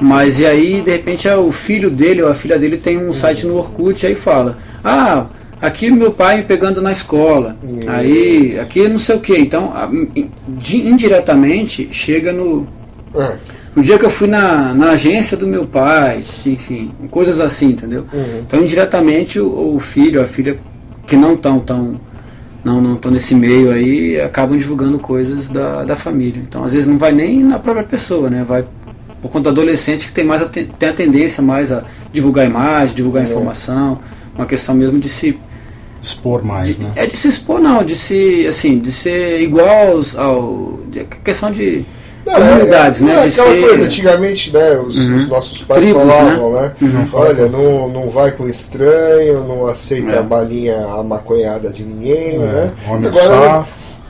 Mas e aí, de repente, é o filho dele ou a filha dele tem um site no Orkut aí fala, ah, aqui meu pai me pegando na escola. Aí, aqui não sei o que. Então, indiretamente chega no, o dia que eu fui na, na agência do meu pai, enfim, coisas assim, entendeu? Uhum. Então, indiretamente, o, o filho, a filha, que não estão tão, não não estão nesse meio aí, acabam divulgando coisas da, da família. Então, às vezes, não vai nem na própria pessoa, né? Vai por conta do adolescente que tem, mais a, tem a tendência mais a divulgar imagem, divulgar É. informação, uma questão mesmo de se Expor mais, de- né? É de se expor, não, de se, assim, de ser igual aos, ao. De, questão de Não, comunidades, é, né? É de aquela ser- coisa, antigamente, né, os, Uhum. os nossos pais Tribos, falavam, né? Uhum. Olha, não, não vai com estranho, não aceita É. a balinha amaconhada de ninguém, É, né? homem do Agora, saco.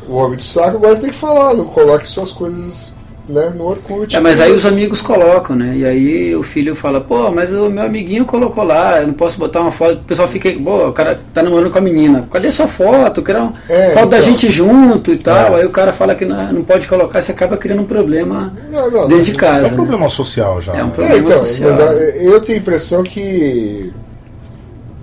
o homem do saco, agora você tem que falar, não coloque suas coisas né, no Orkut. É, mas aí os amigos colocam, né? E aí o filho fala, pô, mas o meu amiguinho colocou lá, eu não posso botar uma foto. O pessoal fica, pô, o cara tá namorando com a menina. Cadê sua foto? Eu quero uma É, foto da então. gente junto e tal. É. Aí o cara fala que não, não pode colocar, você acaba criando um problema Não, não, dentro de casa. É um né? problema social já. É um né? problema. É, então, social. mas a- eu tenho a impressão que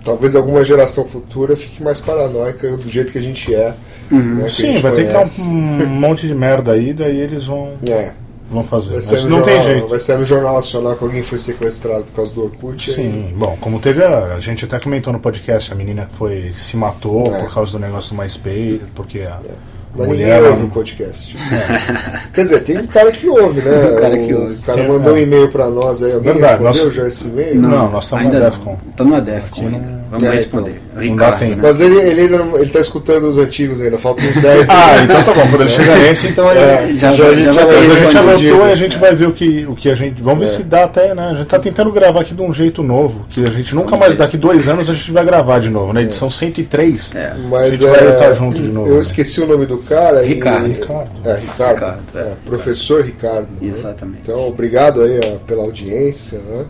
talvez alguma geração futura fique mais paranoica do jeito que a gente é. Uhum. né, Sim, vai ter que dar conhece. um, [LAUGHS] um monte de merda aí, daí eles vão, É, vão fazer. vai Mas ser no não tem jornal- jeito. Vai ser no Jornal Nacional que alguém foi sequestrado por causa do Orkut. aí- Sim, bom, como teve a, a gente até comentou no podcast, a menina que foi se matou É. por causa do negócio do MySpace, porque a, a Mas mulher ninguém ouve o não- podcast. [LAUGHS] Quer dizer, tem um cara que ouve, né? Um cara que ouve. O cara Tem- mandou um é. e-mail pra nós aí. Alguém Verdade, respondeu nós- já esse e-mail? Não, nós estamos ainda na não. Defcon. Estamos na Defcon ainda. não- Vamos É, responder. então. Não Ricardo, dá tempo. né? Mas ele, ele, não- ele tá escutando os antigos ainda, faltam uns 10 [LAUGHS] Ah, então tá bom, quando ele chegar nesse, então ele. É, já- já, a gente já já vai a gente respondido. anotou e a gente vai ver o que, o que a gente. Vamos ver É. se dá até, né? A gente tá tentando gravar aqui de um jeito novo. Que a gente nunca mais, daqui dois anos, a gente vai gravar de novo, na edição 103. É. A Mas gente vai é, estar junto de novo. Eu né? esqueci o nome do cara. e- Ricardo. Ricardo. É, Ricardo. Ricardo, é. É, professor Ricardo. né? Exatamente. Então, obrigado aí ó, pela audiência, né?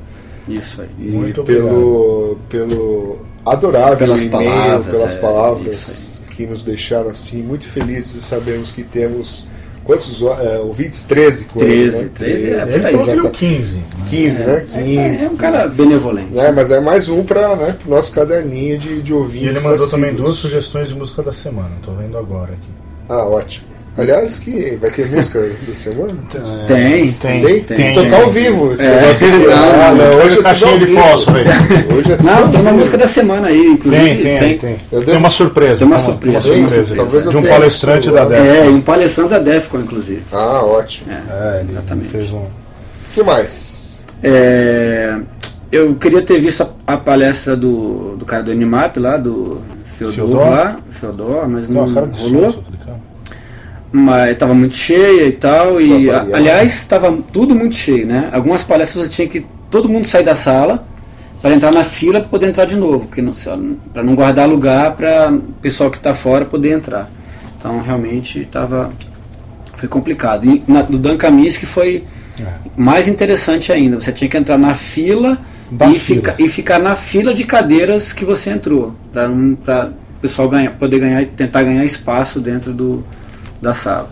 Isso aí. E Muito pelo, pelo adorável Pelas e-mail, palavras, pelas é, palavras que nos deixaram assim muito felizes e sabemos que temos quantos é, ouvintes? 13 com ele, 13, né? 13, é, Ele falou já que deu tá 15. né? 15, né? É, 15. é um cara benevolente. né? Mas é mais um para né, o nosso caderninho de, de ouvintes. E ele mandou também assíduos. duas sugestões de música da semana. Tô vendo agora aqui. Ah, ótimo. Aliás, que vai ter música [LAUGHS] da semana? Tem. Tem, Tem? tem. Tem que tocar ao vivo esse É, negócio aqui. não, ah, não, hoje é caixinha ao de fósforo aí. Hoje é tudo Não, tem uma música da semana aí, inclusive. Tem, tem, tem. Tem, devo- uma surpresa. Tem uma tem surpresa, Uma tem uma surpresa. surpresa. Talvez eu de um palestrante da. Defcon. É, um palestrante da Defcon, inclusive. Ah, ótimo. É. É, ele Exatamente. fez um. O que mais? É, eu queria ter visto a, a palestra do, do cara do Animap lá, do Feodor, lá, Feodor, mas não de rolou. Mas estava muito cheia e tal. E, a- aliás, estava tudo muito cheio, né? Algumas palestras você tinha que todo mundo sair da sala para entrar na fila para poder entrar de novo, para não guardar lugar para o pessoal que está fora poder entrar. Então realmente estava foi complicado. E na, do Dan Kaminsky foi É. mais interessante ainda. Você tinha que entrar na fila Da e, fila. fica- e ficar na fila de cadeiras que você entrou, para o pessoal ganhar, poder ganhar, tentar ganhar espaço dentro do, da sala.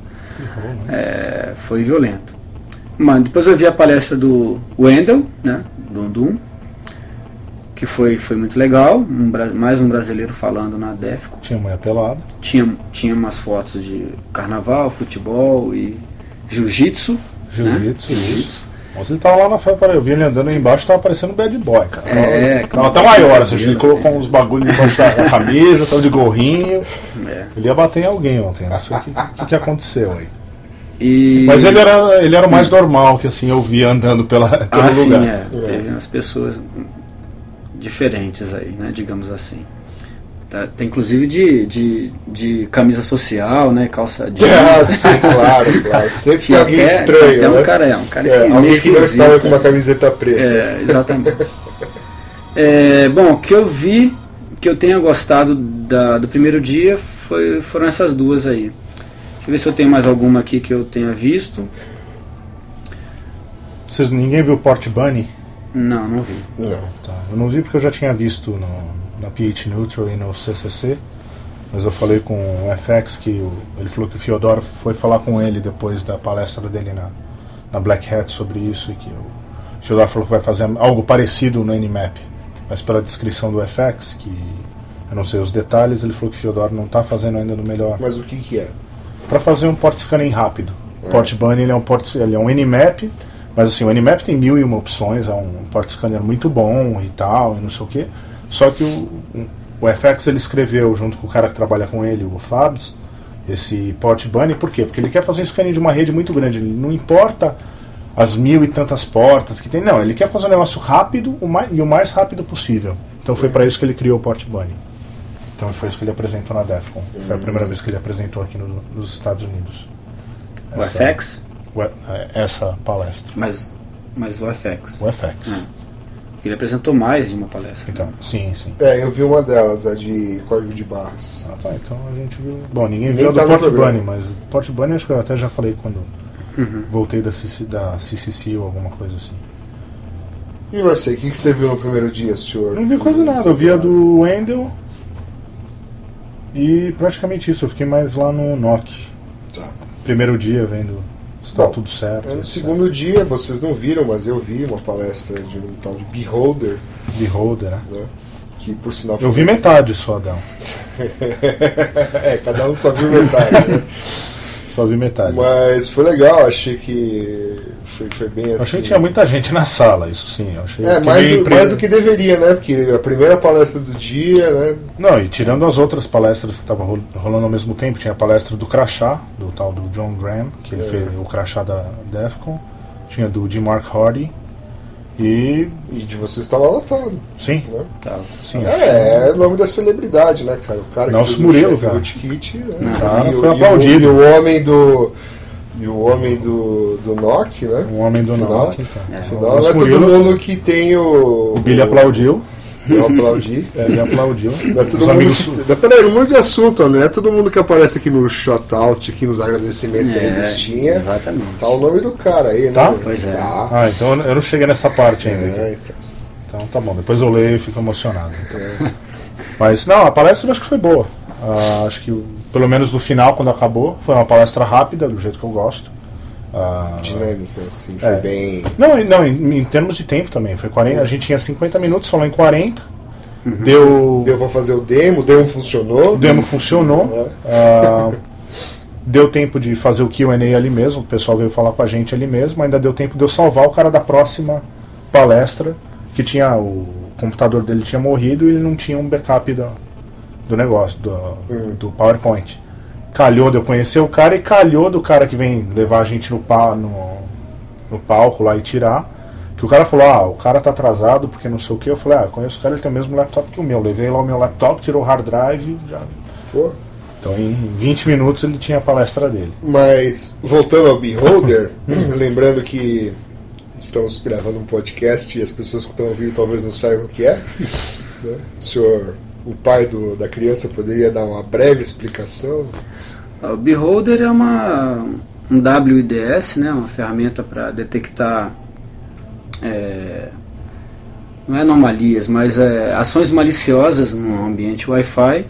É, foi violento. Mas depois eu vi a palestra do Wendell, né, do que foi, foi muito legal, um, mais um brasileiro falando na Defco. Tinha mulher pelada. Tinha, tinha umas fotos de carnaval, futebol e jiu-jitsu. Jiu-jitsu, né? isso. Mas ele tava lá na festa, eu vi ele andando aí embaixo, tava parecendo um bad boy, cara. É, Tava até como- maior, assim, ele colocou uns bagulhos embaixo da camisa, tava de gorrinho. É. Ele ia bater em alguém ontem, não sei o que, que, que aconteceu aí. E... Mas ele era, ele era o mais normal que assim eu via andando pela, pelo ah, sim, lugar. é. Teve umas pessoas diferentes aí, né? Digamos assim. Tá, tem inclusive de, de, de camisa social, né? Calça [LAUGHS] jeans. Ah, sim, claro, claro. [LAUGHS] Sempre Tinha alguém até- estranho, tinha até né? um cara, é, um cara É, esquisito, alguém que não estava com uma é. camiseta preta. É, exatamente. É, bom, o que eu vi, que eu tenha gostado da, do primeiro dia foi, foram essas duas aí. Deixa eu ver se eu tenho mais alguma aqui que eu tenha visto. Vocês, ninguém viu o Port Bunny? Não, não vi. Não. Tá, Eu não vi porque eu já tinha visto no, na PH Neutral e no CCC, mas eu falei com o FX que o, ele falou que o Fiodoro foi falar com ele depois da palestra dele na, na Black Hat sobre isso e que o Fiodoro falou que vai fazer algo parecido no Nmap, mas pela descrição do FX, que eu não sei os detalhes, ele falou que o Fiodoro não está fazendo ainda no melhor Mas o que que é? para fazer um port scanning rápido. O Port Bunny ele é um port, ele é um Nmap, mas assim, o Nmap tem mil e uma opções, é um port scanner muito bom e tal, e não sei o que. Só que o, o FX ele escreveu junto com o cara que trabalha com ele, o Fabs, esse Port Bunny, por quê? Porque ele quer fazer um scanning de uma rede muito grande, ele não importa as mil e tantas portas que tem, não, ele quer fazer um negócio rápido o mais, e o mais rápido possível. Então foi para isso que ele criou o Port Bunny. Então foi isso que ele apresentou na DEFCON. Foi a primeira vez que ele apresentou aqui no- nos Estados Unidos. O Essa- FX? o- é, essa palestra. Mas, mas o FX. O FX. Hum. Ele apresentou mais de uma palestra. Então, sim, sim. É, eu vi uma delas, a de código de barras. Ah, tá, então a gente viu. Bom, ninguém Nem viu a tá do no Port. Bunny, mas Port Bunny acho que eu até já falei quando Uhum. voltei da, CC, da CCC ou alguma coisa assim. E você, o que, que você viu no primeiro dia, senhor? Eu não vi quase nada, eu vi a do Wendell e praticamente isso, eu fiquei mais lá no NOC. Tá. Primeiro dia vendo tá Bom, tudo certo. É, No segundo dia, vocês não viram, mas eu vi uma palestra de um tal de Beholder, Beholder, né? né? Que por sinal Eu vi metade só dela. [LAUGHS] é, cada um só viu metade, né? Só vi metade. Mas foi legal, achei que foi, foi bem assim. Eu achei que tinha muita gente na sala, isso sim. Eu achei É, que mais do, impre- mais do que deveria, né? Porque a primeira palestra do dia, né? Não, e tirando as outras palestras que estavam rol- rolando ao mesmo tempo, tinha a palestra do Crachá, do tal do John Graham, que ele É. fez o Crachá da Defcon, tinha do de Mark Hardy, e. E de vocês estava lotado, Sim, né? Tá. sim. É, é o nome da celebridade, né, cara? O cara Nelson fez o Murilo, cara. Rootkit, né? Cara, e, o- foi e o- aplaudido. E o homem do. E o homem do, do NOC, né? Um homem do Afinal- Nokia, então. É. O Afinal, é todo mundo que tem o. o Billy aplaudiu. Eu aplaudi. [LAUGHS] é, ele aplaudiu. Não [LAUGHS] é todo Os mundo amigos. que... Peraí, um monte de assunto, ó, não é todo mundo que aparece aqui no shoutout, aqui nos agradecimentos da É, revistinha. exatamente. Tá o nome do cara aí, né? Tá? Pois é. Tá. Ah, então eu não cheguei nessa parte ainda. É, então. Então tá bom, depois eu leio e fico emocionado. então. Mas não, a palestra eu acho que foi boa. Ah, acho que pelo menos no final, quando acabou, foi uma palestra rápida, do jeito que eu gosto. Ah, Dinâmica, assim, foi É. bem. Não, não em, em termos de tempo também. Foi 40, a gente tinha 50 minutos, falou em 40. Uhum. Deu. Deu pra fazer o demo, o demo funcionou. O demo funcionou. É. ah, deu tempo de fazer o QA ali mesmo. O pessoal veio falar com a gente ali mesmo. Ainda deu tempo de eu salvar o cara da próxima palestra. Que tinha. O computador dele tinha morrido e ele não tinha um backup do, do negócio, do, Hum. do PowerPoint. Calhou de eu conhecer o cara e calhou do cara que vem levar a gente no, pa, no, no palco lá e tirar. Que o cara falou, ah, o cara tá atrasado porque não sei o que. Eu falei, ah, eu conheço o cara, ele tem o mesmo laptop que o meu. Levei lá o meu laptop, tirou o hard drive, já Pô. então em 20 minutos ele tinha a palestra dele. Mas, voltando ao Beholder, [COUGHS] [COUGHS] lembrando que estamos gravando um podcast e as pessoas que estão ouvindo talvez não saibam o que é. [LAUGHS] né? O senhor, o pai do, da criança, poderia dar uma breve explicação? O Beholder é uma, um WIDS, né, uma ferramenta para detectar é, não é anomalias, mas é, ações maliciosas no ambiente Wi-Fi.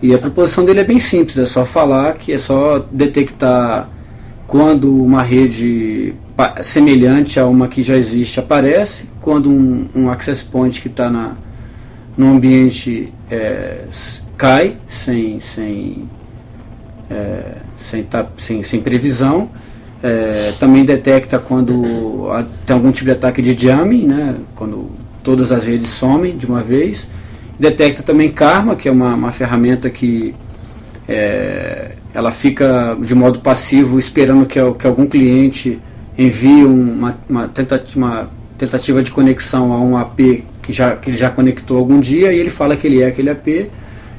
E a proposição dele é bem simples, é só falar que é só detectar quando uma rede semelhante a uma que já existe aparece, quando um, um access point que está no ambiente é, cai sem, sem, é, sem, tá, sem, sem previsão, é, também detecta quando tem algum tipo de ataque de jamming, né, quando todas as redes somem de uma vez. Detecta também Karma, que é uma, uma ferramenta que é, ela fica de modo passivo esperando que, que algum cliente envie uma, uma, tentativa, uma tentativa de conexão a um AP que, já, que ele já conectou algum dia e ele fala que ele é aquele AP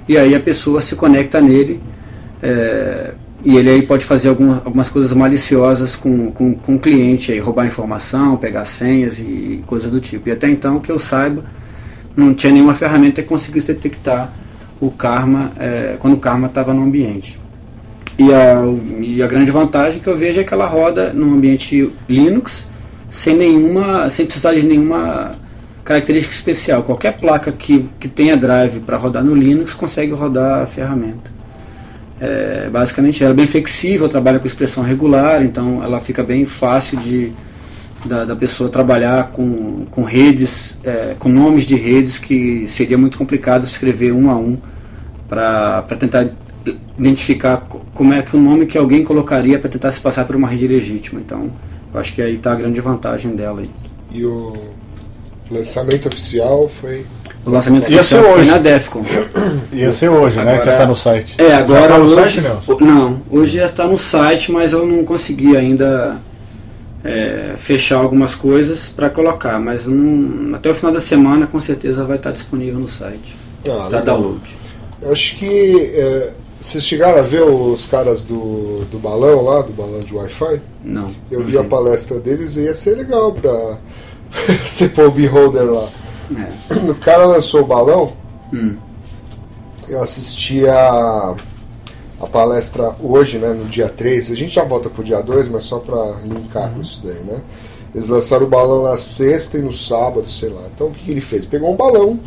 e aí a pessoa se conecta nele é, e ele aí pode fazer algum, algumas coisas maliciosas com, com, com o cliente, aí, roubar informação, pegar senhas e coisas do tipo. E até então, que eu saiba, não tinha nenhuma ferramenta que conseguisse detectar o karma é, quando o karma estava no ambiente. E a, e a grande vantagem que eu vejo é que ela roda num ambiente Linux sem nenhuma, sem precisar de nenhuma característica especial. Qualquer placa que, que tenha drive para rodar no Linux consegue rodar a ferramenta. É, basicamente ela é bem flexível, trabalha com expressão regular, então ela fica bem fácil de da, da pessoa trabalhar com, com redes, é, com nomes de redes que seria muito complicado escrever um a um para tentar identificar como é que o nome que alguém colocaria para tentar se passar por uma rede legítima. Então, eu acho que aí está a grande vantagem dela. Aí. E o lançamento oficial foi o lançamento Ia oficial foi na Defcon. Ia ser hoje, né, agora, né? Que está no site. É, agora. Já tá no hoje, site, Nelson? Não, hoje já está no site, mas eu não consegui ainda é, fechar algumas coisas para colocar. Mas um, até o final da semana, com certeza, vai estar disponível no site. Ah, para download. Eu acho que. É, vocês chegaram a ver os caras do, do balão lá, do balão de Wi-Fi? Não. Eu vi a palestra deles e ia ser legal para [LAUGHS] você pôr o beholder lá. É. O cara lançou o balão. Hum. Eu assisti a, a palestra hoje, né, no dia 3. A gente já volta pro dia 2, mas só para linkar uhum. com isso daí, né? Eles lançaram o balão na sexta e no sábado, sei lá. Então o que, que ele fez? Pegou um balão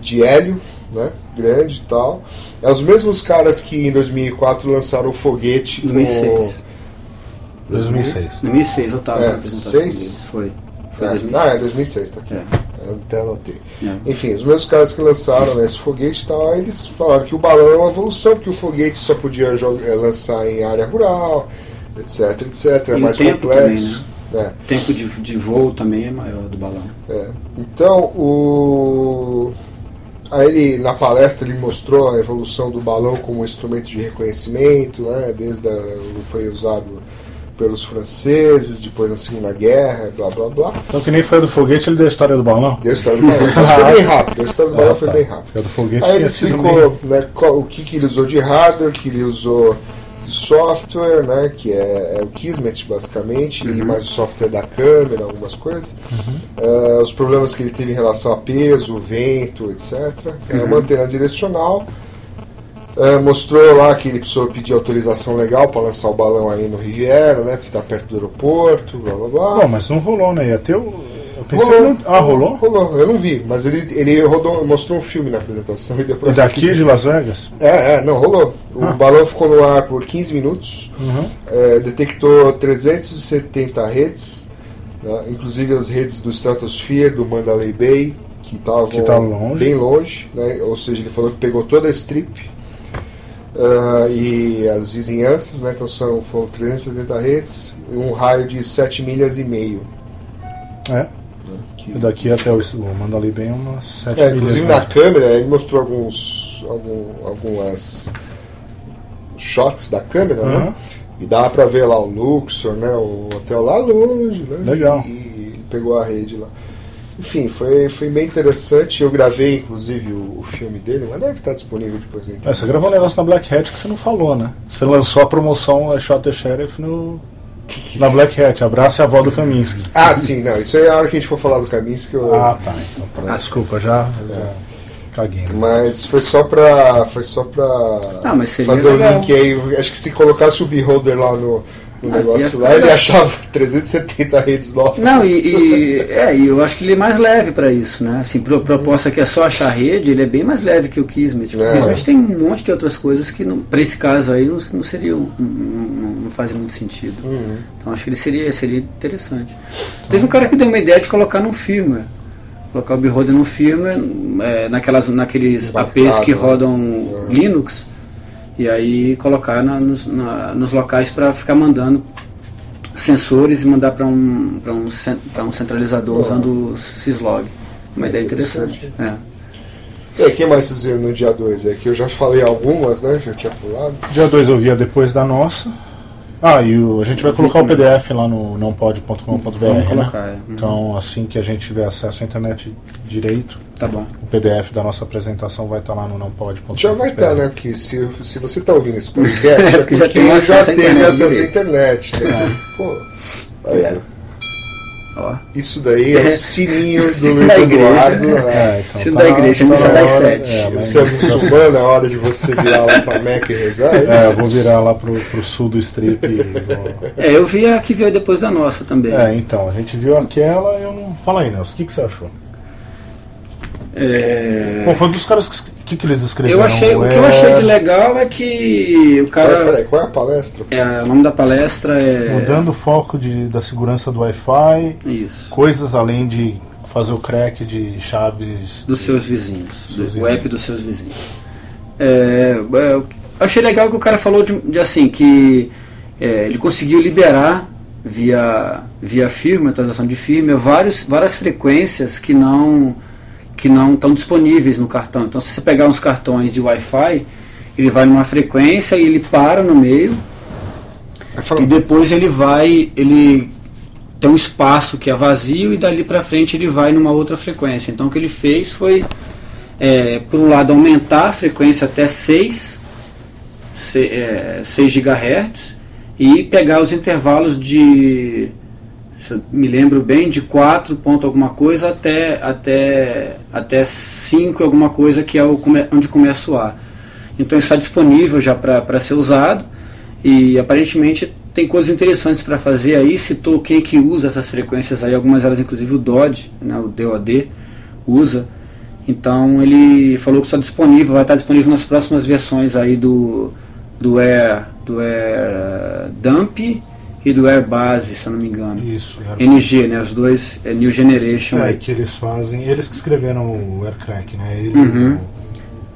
de hélio, né, grande e tal. É os mesmos caras que em 2004 lançaram o foguete 2006. Com... 2006. 2006 eu tava é, na apresentação deles, foi. Foi é, 2006. Ah, é 2006, tá aqui. É. Até anotei. É. Enfim, os mesmos caras que lançaram né, esse foguete e tal, eles falaram que o balão é uma evolução, porque o foguete só podia jogar, é, lançar em área rural, etc, etc. É mais complexo. Também, né? É. O tempo de, de voo também é maior do balão. É. Então, o. Aí ele, na palestra, ele mostrou a evolução do balão como instrumento de reconhecimento, né? Desde a, foi usado pelos franceses, depois na Segunda Guerra, blá blá blá. Então que nem foi do foguete, ele deu a história do balão? Deu a história do balão. Mas foi bem [LAUGHS] rápido, a história do balão ah, foi tá. bem rápido. do foguete Aí ele explicou né, qual, o que, que ele usou de hardware, que ele usou de software, né, que é, é o Kismet basicamente, uhum. e mais o software da câmera, algumas coisas. Uhum. Uh, os problemas que ele teve em relação a peso, vento, etc. Uhum. É uma antena direcional é, mostrou lá que ele precisou pedir autorização legal para lançar o balão aí no Riviera, né? Porque está perto do aeroporto, blá blá blá. Não, mas não rolou, né? Ter o. Eu pensei rolou, que não... Ah, rolou? Rolou, eu não vi, mas ele, ele rodou, mostrou um filme na apresentação e deu pra Daqui de Las Vegas? É, é, não, rolou. O ah. balão ficou no ar por 15 minutos, uhum. é, detectou 370 redes, né? inclusive as redes do Stratosphere, do Mandalay Bay, que estavam bem longe, né? ou seja, ele falou que pegou toda a strip uh, e as vizinhanças, né, então são, foram 370 redes, um raio de 7 milhas e meio. É. Que... Daqui até o, o Mandalay Bay é umas 7 é, milhas. Inclusive na câmera ele mostrou alguns, algum, algumas shots da câmera, uhum. né? E dá pra ver lá o Luxor, né? O hotel lá longe, né? Legal. E, e pegou a rede lá. Enfim, foi, foi bem interessante. Eu gravei, inclusive, o, o filme dele, mas deve estar disponível depois. É, você gravou um negócio na Black Hat que você não falou, né? Você lançou a promoção a Shot the Sheriff no, na Black Hat. Abraço a avó do Kaminsky. [LAUGHS] Ah, sim, não. Isso aí é a hora que a gente for falar do Kaminsky. Eu... Ah, tá. Então, ah, desculpa, já. já... É. Caguei, Mas foi só pra. Foi só pra ah, mas fazer o link aí. Acho que se colocasse o beholder lá no, o negócio lá, ele achava [LAUGHS] 370 redes novas. Não, e, e, é, e eu acho que ele é mais leve para isso, né? Assim, pro, proposta que é só achar rede, ele é bem mais leve que o Kismet. É. O Kismet tem um monte de outras coisas que, para esse caso aí, não, não seria. Não, não, fazem muito sentido. Uhum. Então acho que ele seria, seria interessante. Teve um cara que deu uma ideia de colocar num firmware. Colocar o Beholder num firmware, é, naquelas, naqueles Embarcado, APs que né? rodam É. Linux, e aí colocar na- nos, na- nos locais para ficar mandando sensores e mandar para um, pra um, pra um centralizador Pô. usando o Syslog. Uma É ideia interessante. interessante. É. E aí, quem mais vocês viram no dia 2? É que eu já falei algumas, né? Já tinha pulado. Dia 2 eu via depois da nossa. Ah, e o- a gente vai colocar o PDF lá no nãopode.com.br, né? é. Uhum. Então, assim que a gente tiver acesso à internet direito, Tá bom. o PDF da nossa apresentação vai estar lá no nãopode.com.br. Já vai estar, né? Porque se, se você está ouvindo esse podcast, [LAUGHS] é porque já já, tem acesso à internet. Né? Pô, aí, É. Ó. isso daí é o sininho [LAUGHS] do Sino Luiz da igreja. Eduardo. né? É, então Sino tá- da igreja, tá missa na das sete. é, Você é muçulmano, é hora de você virar lá pra [LAUGHS] Meca e rezar. é É, eu vou virar lá pro, pro sul do strip. e É, eu vi a que veio depois da nossa também. É, então, a gente viu aquela eu não. Fala aí, Nelson, o que, que você achou? É, Bom, foi um dos caras que, que, que eles escreveram. eu achei, o que eu É, achei de legal é que o cara. peraí, qual é a palestra? É, o nome da palestra é. Mudando o foco de, da segurança do Wi-Fi, Isso. coisas além de fazer o crack de chaves. Dos seus vizinhos. Seus do vizinhos. app dos seus vizinhos. É, é, eu achei legal que o cara falou de, de assim, que é, ele conseguiu liberar via, via firma, atualização de firma, vários, várias frequências que não que não estão disponíveis no cartão. Então se você pegar uns cartões de Wi-Fi, ele vai numa frequência e ele para no meio e depois ele vai, ele tem um espaço que é vazio e dali para frente ele vai numa outra frequência. Então o que ele fez foi, é, por um lado, aumentar a frequência até 6, se- é, 6 GHz e pegar os intervalos de, me lembro bem, de 4 ponto alguma coisa até, até, até 5 alguma coisa que é o, onde começa o ar. Então está disponível já para ser usado e aparentemente tem coisas interessantes para fazer aí. Citou quem que usa essas frequências aí, algumas delas inclusive o DOD, né, o DOD usa. Então ele falou que está disponível, vai estar disponível nas próximas versões aí do, do Air, do Air Dump e do Air Base, se eu não me engano. Isso, era- NG, né, os dois é New Generation é, aí. que eles fazem. Eles que escreveram o Aircrack, né? Ele, Uhum. o-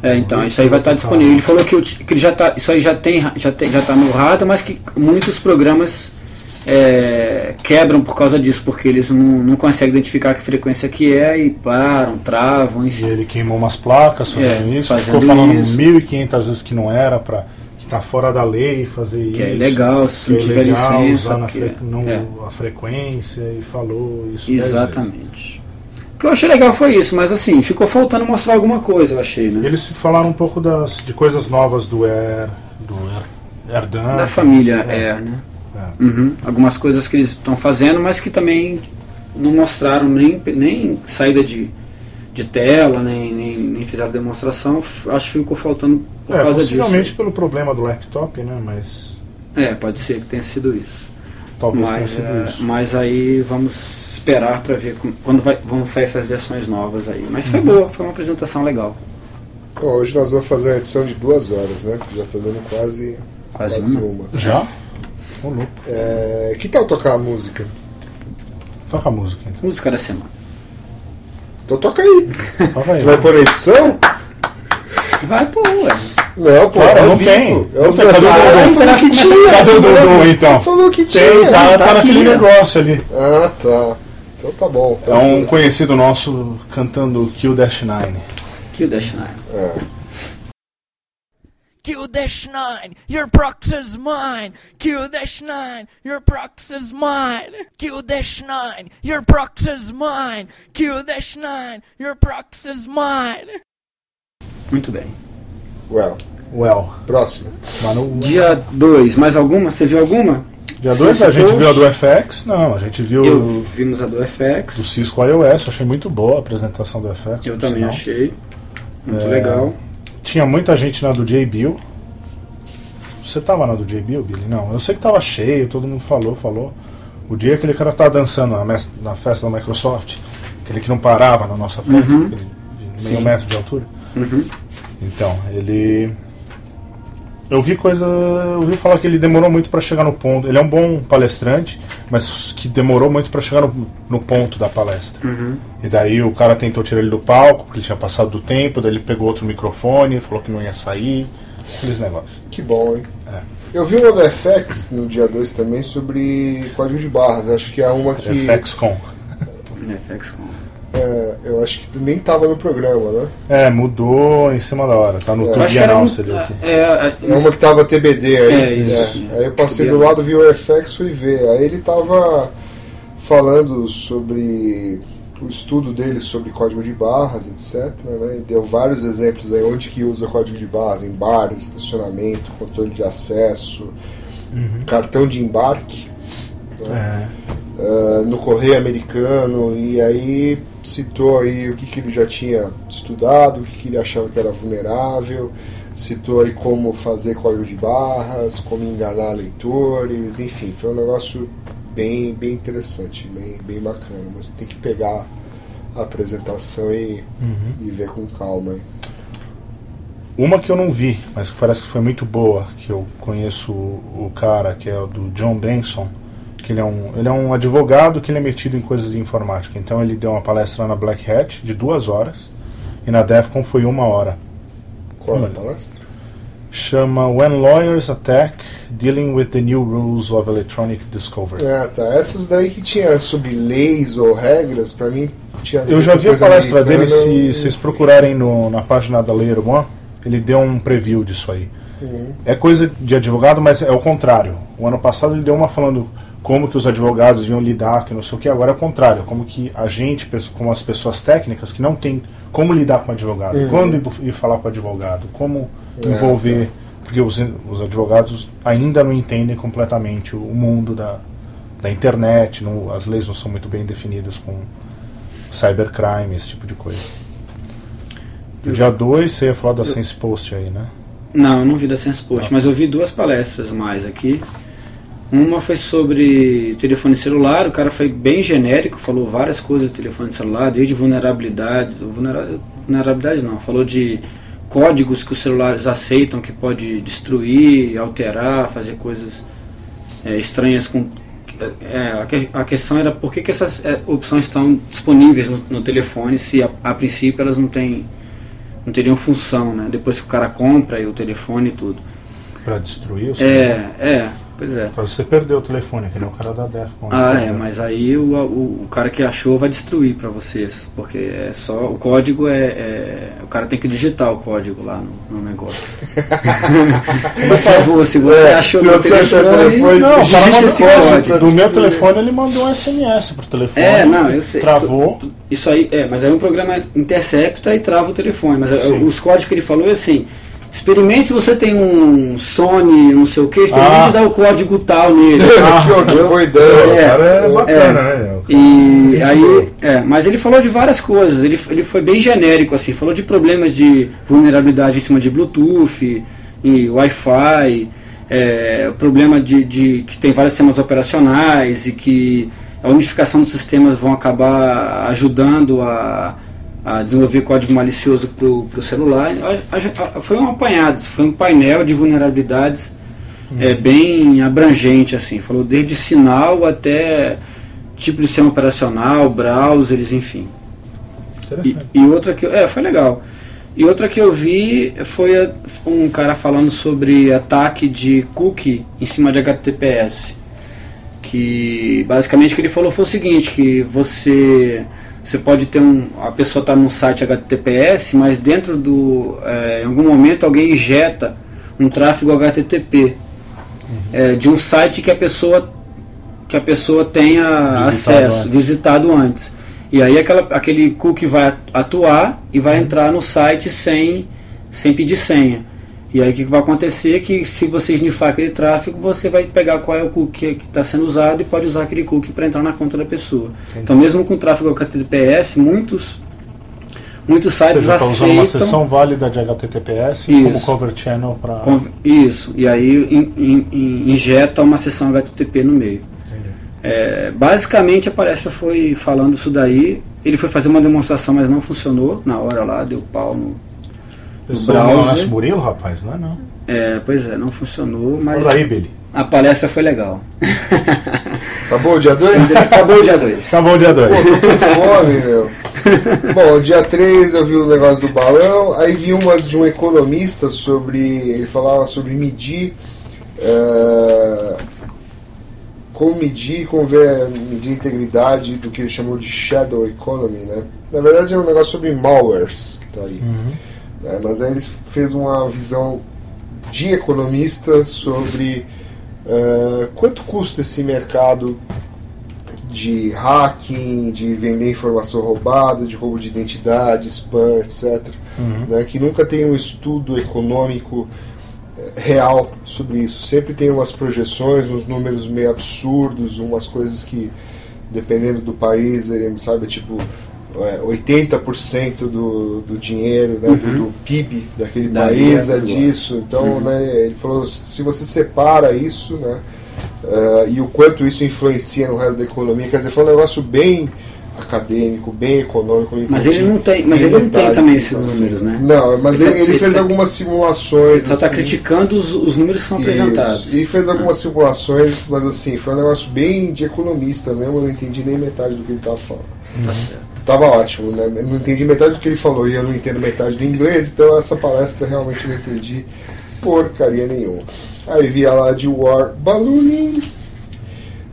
É, então, isso aí vai estar disponível. Ele falou que, que ele já tá, isso aí já tem, já tem, já tá no radar, mas que muitos programas é, quebram por causa disso, porque eles não, não conseguem identificar que frequência que é e param, travam, E enfim. ele queimou umas placas fazendo É, isso, fazendo ficou falando isso. 1.500 vezes que não era, que tá fora da lei fazer isso. Que é ilegal, se não que é tiver ilegal licença, usar fre- não, é. a frequência e falou isso. Exatamente. O que eu achei legal foi isso, mas assim, ficou faltando mostrar alguma coisa, eu achei, né? Eles falaram um pouco das, de coisas novas do Air, do Air, Airdan. Da família é, Air, né? é. Uhum. Algumas coisas que eles estão fazendo, mas que também não mostraram nem, nem saída de, de tela, nem fizeram demonstração. Acho que ficou faltando por É, causa disso. possivelmente pelo problema do laptop, né? Mas É, pode ser que tenha sido isso. talvez tenha Mas, sido é, isso. mas aí vamos esperar para ver quando vai- vão sair essas versões novas aí. Mas Uhum. foi boa, foi uma apresentação legal. Ó, hoje nós vamos fazer uma edição de duas horas, né? Já tá dando quase, Quase uma. Já? Ô, louco. É, que tal tocar a música? Toca a música então. Música da semana. Então toca aí. Toca aí. Você vai pôr edição? Vai pô, ué. Não, pô, Cara, é não vivo. tem. Ao Não vivo. Cadê o Você Dudu? falou que tinha. Cadê o Dudu, então? Você falou que tinha. Tem, tá, tá tá naquele aqui, ó. negócio ali. Ah, tá. Então tá bom. É um conhecido nosso cantando Kill Dash Nine. O Dash Nine. É. Kill Dash 9, your prox is mine. Kill Dash 9, your prox is mine. Kill Dash 9, your prox is mine. Kill Dash 9, your prox is mine. Muito bem. Well, Well, próximo. mano, Dia 2, mais alguma? Você viu alguma? dia 2 a gente viu a do FX, não, a gente viu Eu vimos a do FX. do Cisco iOS, achei muito boa a apresentação do FX. Eu também sinal. achei. Muito É. legal. Tinha muita gente na do J-Bill. Você tava na do J-Bill, Billy? Não, eu sei que tava cheio, todo mundo falou, falou. O dia aquele cara tava dançando na, na festa da Microsoft, aquele que não parava na nossa frente, Uhum. meio Sim. metro de altura. Uhum. Então, ele. Eu vi coisa. Eu ouvi falar que ele demorou muito para chegar no ponto. Ele é um bom palestrante, mas que demorou muito para chegar no, no, ponto da palestra. Uhum. E daí o cara tentou tirar ele do palco, porque ele tinha passado do tempo, daí ele pegou outro microfone, falou que não ia sair. Aqueles negócios. Que bom, hein? É. Eu vi uma do FX no dia 2 também sobre código de barras. Acho que é uma que. [LAUGHS] FXCon. FXCon. É, eu acho que nem tava no programa, né? É, mudou em cima da hora. Tá no É. é. Um, Announcer aqui. é, é, É uma que tava TBD aí. É, isso, É. Aí eu passei TBD. do lado, vi o FX fui ver. Aí ele tava falando sobre o estudo dele sobre código de barras, etc. Né? E deu vários exemplos aí onde que usa código de barras, em bares, estacionamento, controle de acesso, Uhum. cartão de embarque. É. Uh, no Correio Americano e aí citou aí o que, que ele já tinha estudado, o que, que ele achava que era vulnerável, citou aí como fazer código de barras, como enganar leitores, enfim, foi um negócio bem, bem interessante, bem, bem bacana, mas tem que pegar a apresentação e, Uhum. e ver com calma. aí. Uma que eu não vi, mas que parece que foi muito boa, que eu conheço o, o cara, que é o do John Benson, que ele é, um, ele é um advogado que ele é metido em coisas de informática. Então ele deu uma palestra na Black Hat de duas horas, e na DEFCON foi uma hora. Qual é a palestra? Chama When Lawyers Attack, Dealing with the New Rules of Electronic Discovery. Ah, tá. Essas daí que tinha sobre leis ou regras, pra mim tinha. Eu já vi a palestra dele, se vocês procurarem no- na página da Layer One, ele deu um preview disso aí. Uhum. É coisa de advogado, mas é o contrário. O ano passado ele deu uma falando como que os advogados iam lidar, que não sei o que, agora é o contrário, como que a gente, como as pessoas técnicas que não tem como lidar com o advogado, Uhum. quando ir- falar com o advogado, como É, envolver, porque os, os advogados ainda não entendem completamente o mundo da, da internet, não- as leis não são muito bem definidas com cybercrime, esse tipo de coisa. No dia 2 você ia falar da Sense Post aí, né? Não, eu não vi da Sense Post, mas eu vi duas palestras mais aqui. Uma foi sobre telefone celular, o cara foi bem genérico, falou várias coisas de telefone celular, desde vulnerabilidades, vulnera- vulnerabilidades não, falou de códigos que os celulares aceitam que pode destruir, alterar, fazer coisas é, estranhas com é, a, que- a questão era por que, que essas é, opções estão disponíveis no, no telefone se a, a princípio elas não têm não teriam função, né? Depois que o cara compra e o telefone e tudo. Pra destruir o É, é, pois é. Pra você perder o telefone, que nem o cara da Defcon. Ah, né? é, mas aí o, o, o cara que achou vai destruir pra vocês, porque é só o código é, é- o cara tem que digitar o código lá no, no negócio. [LAUGHS] Por favor, se você É, achou se meu você achou esse telefone, telefone, Não, digite esse código Do meu telefone ele mandou um SMS pro telefone. É, não, eu sei. Travou. Isso aí, é, mas aí um programa intercepta e trava o telefone. Mas é, Sim. os códigos que ele falou é assim. Experimente se você tem um Sony, não sei o que, experimente Ah. dar o código tal nele. [LAUGHS] Que entendeu? boa ideia. O É, cara é é, bacana, né? E aí, é, mas ele falou de várias coisas, ele, ele foi bem genérico, assim, falou de problemas de vulnerabilidade em cima de Bluetooth e Wi-Fi, é, o problema de, de que tem vários sistemas operacionais e que a unificação dos sistemas vão acabar ajudando a, a desenvolver código malicioso para o celular. A- a- a- foi um apanhado, foi um painel de vulnerabilidades é, bem abrangente, assim, falou desde sinal até tipo de sistema operacional, browsers, enfim. E, e outra que é, foi legal. E outra que eu vi foi um cara falando sobre ataque de cookie em cima de HTTPS. Que basicamente o que ele falou foi o seguinte, que você você pode ter um a pessoa está num site HTTPS, mas dentro do é, em algum momento alguém injeta um tráfego HTTP é, de um site que a pessoa que a pessoa tenha Visitado acesso, antes. visitado antes. E aí aquela, aquele cookie vai atuar e vai entrar no site sem, sem pedir senha. E aí o que que vai acontecer é que se você snifar aquele tráfego, você vai pegar qual é o cookie que está sendo usado e pode usar aquele cookie para entrar na conta da pessoa. Então mesmo com tráfego HTTPS, muitos, muitos sites usando uma aceitam... sessão válida de HTTPS Isso. como cover channel para. Isso, e aí in- in- in- injeta uma sessão HTTP no meio. É, basicamente a palestra foi falando isso daí. Ele foi fazer uma demonstração, mas não funcionou na hora lá, deu pau no. Pessoal, browser. Márcio Murilo, rapaz, não é não. É, pois é, não funcionou, mas Olha aí, Billy. a palestra foi legal. [LAUGHS] Acabou o dia 2? [LAUGHS] Acabou o dia 2. Acabou o dia 2. Pô, tô com fome, meu. [LAUGHS] Bom, dia 3 eu vi o negócio do balão, aí vi uma de um economista sobre. Ele falava sobre medir. eh, como medir, como ver, medir a integridade do que ele chamou de shadow economy, né? Na verdade é um negócio sobre malwares que tá aí. Né? Mas aí eles fez uma visão de economista sobre eh, quanto custa esse mercado de hacking, de vender informação roubada, de roubo de identidade, spam, etc. né, que nunca tem um estudo econômico eh, real sobre isso. Sempre tem umas projeções, uns números meio absurdos, umas coisas que, dependendo do país, sabe, tipo 80% do, do dinheiro, né, do, do PIB daquele Dali país é é disso. Então, né, ele falou, se você separa isso, né, eh, e o quanto isso influencia no resto da economia, quer dizer, foi um negócio bem acadêmico, bem econômico. Mas ele não tem, mas ele não tem também esses números, né? Não, mas Ele ele, ele fez ele- algumas simulações. Ele só está assim, criticando os, os números que são isso. apresentados. E fez algumas simulações, mas assim, foi um negócio bem de economista mesmo, eu não entendi nem metade do que ele estava falando. Tá certo. Tava ótimo, né? Eu não entendi metade do que ele falou e eu não entendo metade do inglês, então essa palestra realmente não entendi porcaria nenhuma. Aí via lá de War Ballooning.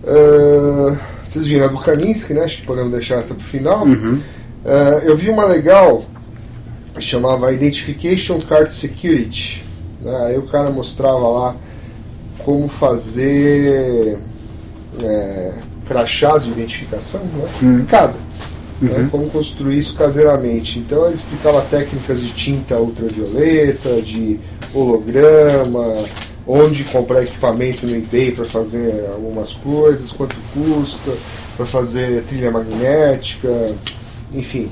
Ah, vocês viram a do Kaminsky, né? Acho que podemos deixar essa pro final. Uhum. Ah, eu vi uma legal, chamava Identification Card Security. né? Aí o cara mostrava lá como fazer é, crachás de identificação né? Uhum. em casa. Né? Uhum. Como construir isso caseiramente. Então ele explicava técnicas de tinta ultravioleta, de holograma, onde comprar equipamento no eBay para fazer algumas coisas, quanto custa para fazer trilha magnética, enfim.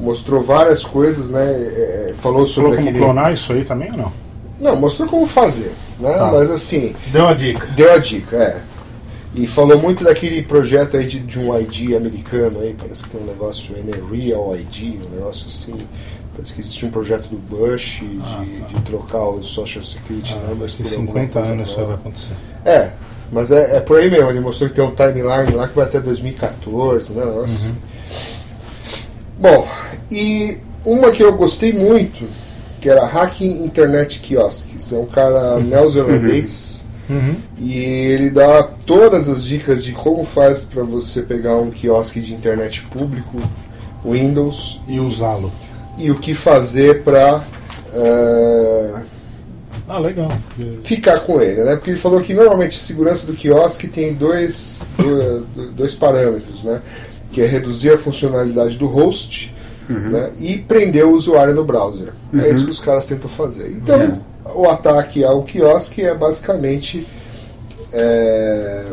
Mostrou várias coisas, né? é, falou sobre Falou como aquele. clonar isso aí também ou não? Não, mostrou como fazer, né? Tá. Mas assim, Deu a dica. Deu a dica, é. E falou muito daquele projeto aí de, de um ID americano aí, parece que tem um negócio né? Real ID, um negócio assim. Parece que existe um projeto do Bush de, Ah, tá. de trocar os Social Security Ah, numbers por alguma 50 coisa anos isso vai acontecer. É, mas é, é por aí mesmo, ele mostrou que tem um timeline lá que vai até 2014, né? Nossa. Uhum. Bom, e uma que eu gostei muito, que era Hacking Internet Kiosks. É um cara [LAUGHS] neozelandês. Uhum. E ele dá todas as dicas de como faz para você pegar um quiosque de internet público, Windows, E usá-lo. e o que fazer para Ah, legal. ficar com ele, né? Porque ele falou que normalmente a segurança do quiosque tem dois, do- dois parâmetros, né? Que é reduzir a funcionalidade do host né? e prender o usuário no browser. É isso que os caras tentam fazer. Então, É. o ataque ao quiosque é basicamente é,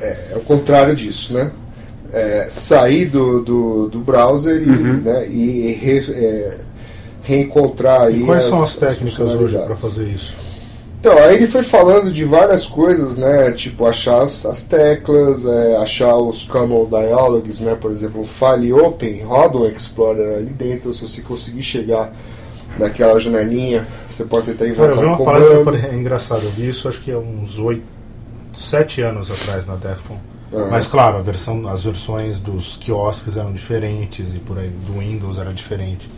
é, é o contrário disso, né? É, sair do, do, do browser e, né, e re- é, reencontrar aí E quais são as- as técnicas hoje para fazer isso? Então, aí ele foi falando de várias coisas, né? Tipo, achar as, as teclas, é, achar os common dialogues, né? Por exemplo, o file open, roda um Explorer ali dentro. Se você conseguir chegar naquela janelinha, você pode tentar Cara, invocar eu vi um uma comando. palestra pare- engraçada. Eu vi isso acho que há uns oito, sete anos atrás na DEFCON. Aham. Mas claro, a versão, as versões dos quiosques eram diferentes e por aí do Windows era diferente.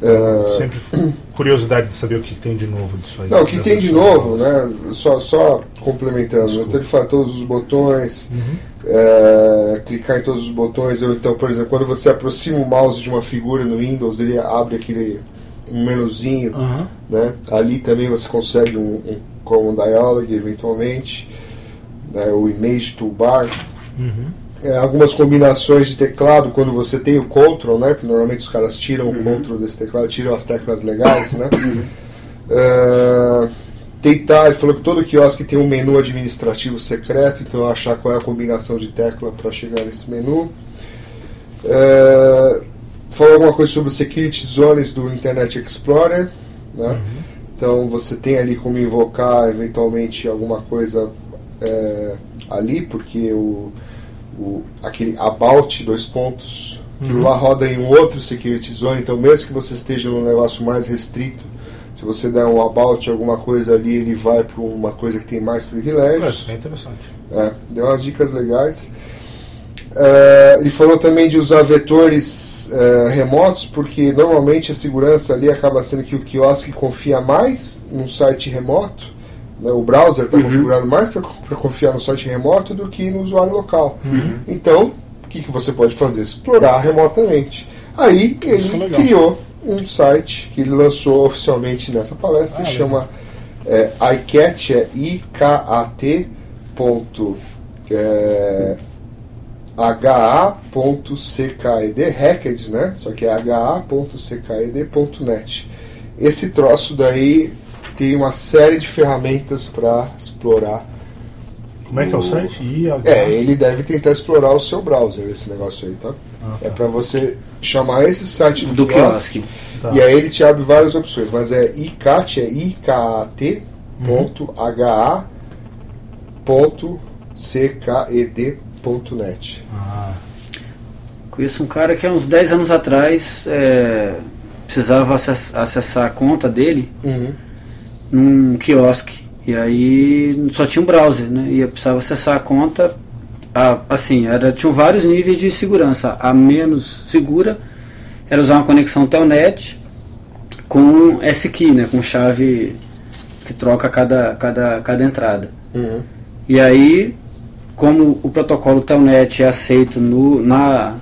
É, Sempre fui- [COUGHS] curiosidade de saber o que tem de novo disso aí. Não, o que tem de novo, né? Só, só complementando, Desculpa. então ele fala todos os botões, Uhum. é, clicar em todos os botões, ou então, por exemplo, quando você aproxima o mouse de uma figura no Windows, ele abre aquele um menuzinho, Aham. né? Ali também você consegue um, um Common Dialog, eventualmente, né? o Image Toolbar. Uhum. É, algumas combinações de teclado quando você tem o Ctrl, né? Porque normalmente os caras tiram o Ctrl desse teclado, tiram as teclas legais, né? É, tentar, ele falou que todo quiosque tem um menu administrativo secreto, então achar qual é a combinação de tecla para chegar nesse menu. É, falou alguma coisa sobre Security Zones do Internet Explorer, né? Então você tem ali como invocar eventualmente alguma coisa é, ali, porque o, o- aquele about dois pontos Aquilo lá roda em um outro security zone, então mesmo que você esteja num negócio mais restrito, se você der um about alguma coisa ali, ele vai para uma coisa que tem mais É, privilégios. isso é interessante. É, deu umas dicas legais. É, ele falou também de usar vetores é, remotos, porque normalmente a segurança ali acaba sendo que o quiosque confia mais num site remoto. né, o browser está configurado mais para confiar no site remoto do que no usuário local. Então, o que, que você pode fazer? Explorar remotamente. Aí ele criou um site que ele lançou oficialmente nessa palestra, Ah, chama é, iCat, é I-K-A-T ponto é, ha.cked, hacked, né? Só que é ha.cked.net. Esse troço daí tem uma série de ferramentas para explorar. Como é que é o site? IH. É, ele deve tentar explorar o seu browser, esse negócio aí, tá? Ah, É tá. para você chamar esse site do, Do quiosque. Tá. e aí ele te abre várias opções, mas é icat, é ikat ponto net. Ah, Conheço um cara que há uns 10 anos atrás é, precisava acess- acessar a conta dele Uhum. num quiosque. E aí só tinha um browser, né? E eu precisava acessar a conta. a- assim, era, tinham vários níveis de segurança. A menos segura era usar uma conexão Telnet com S-Key, né? Com chave que troca cada, cada, cada entrada. Uhum. E aí, como o protocolo Telnet é aceito no, na,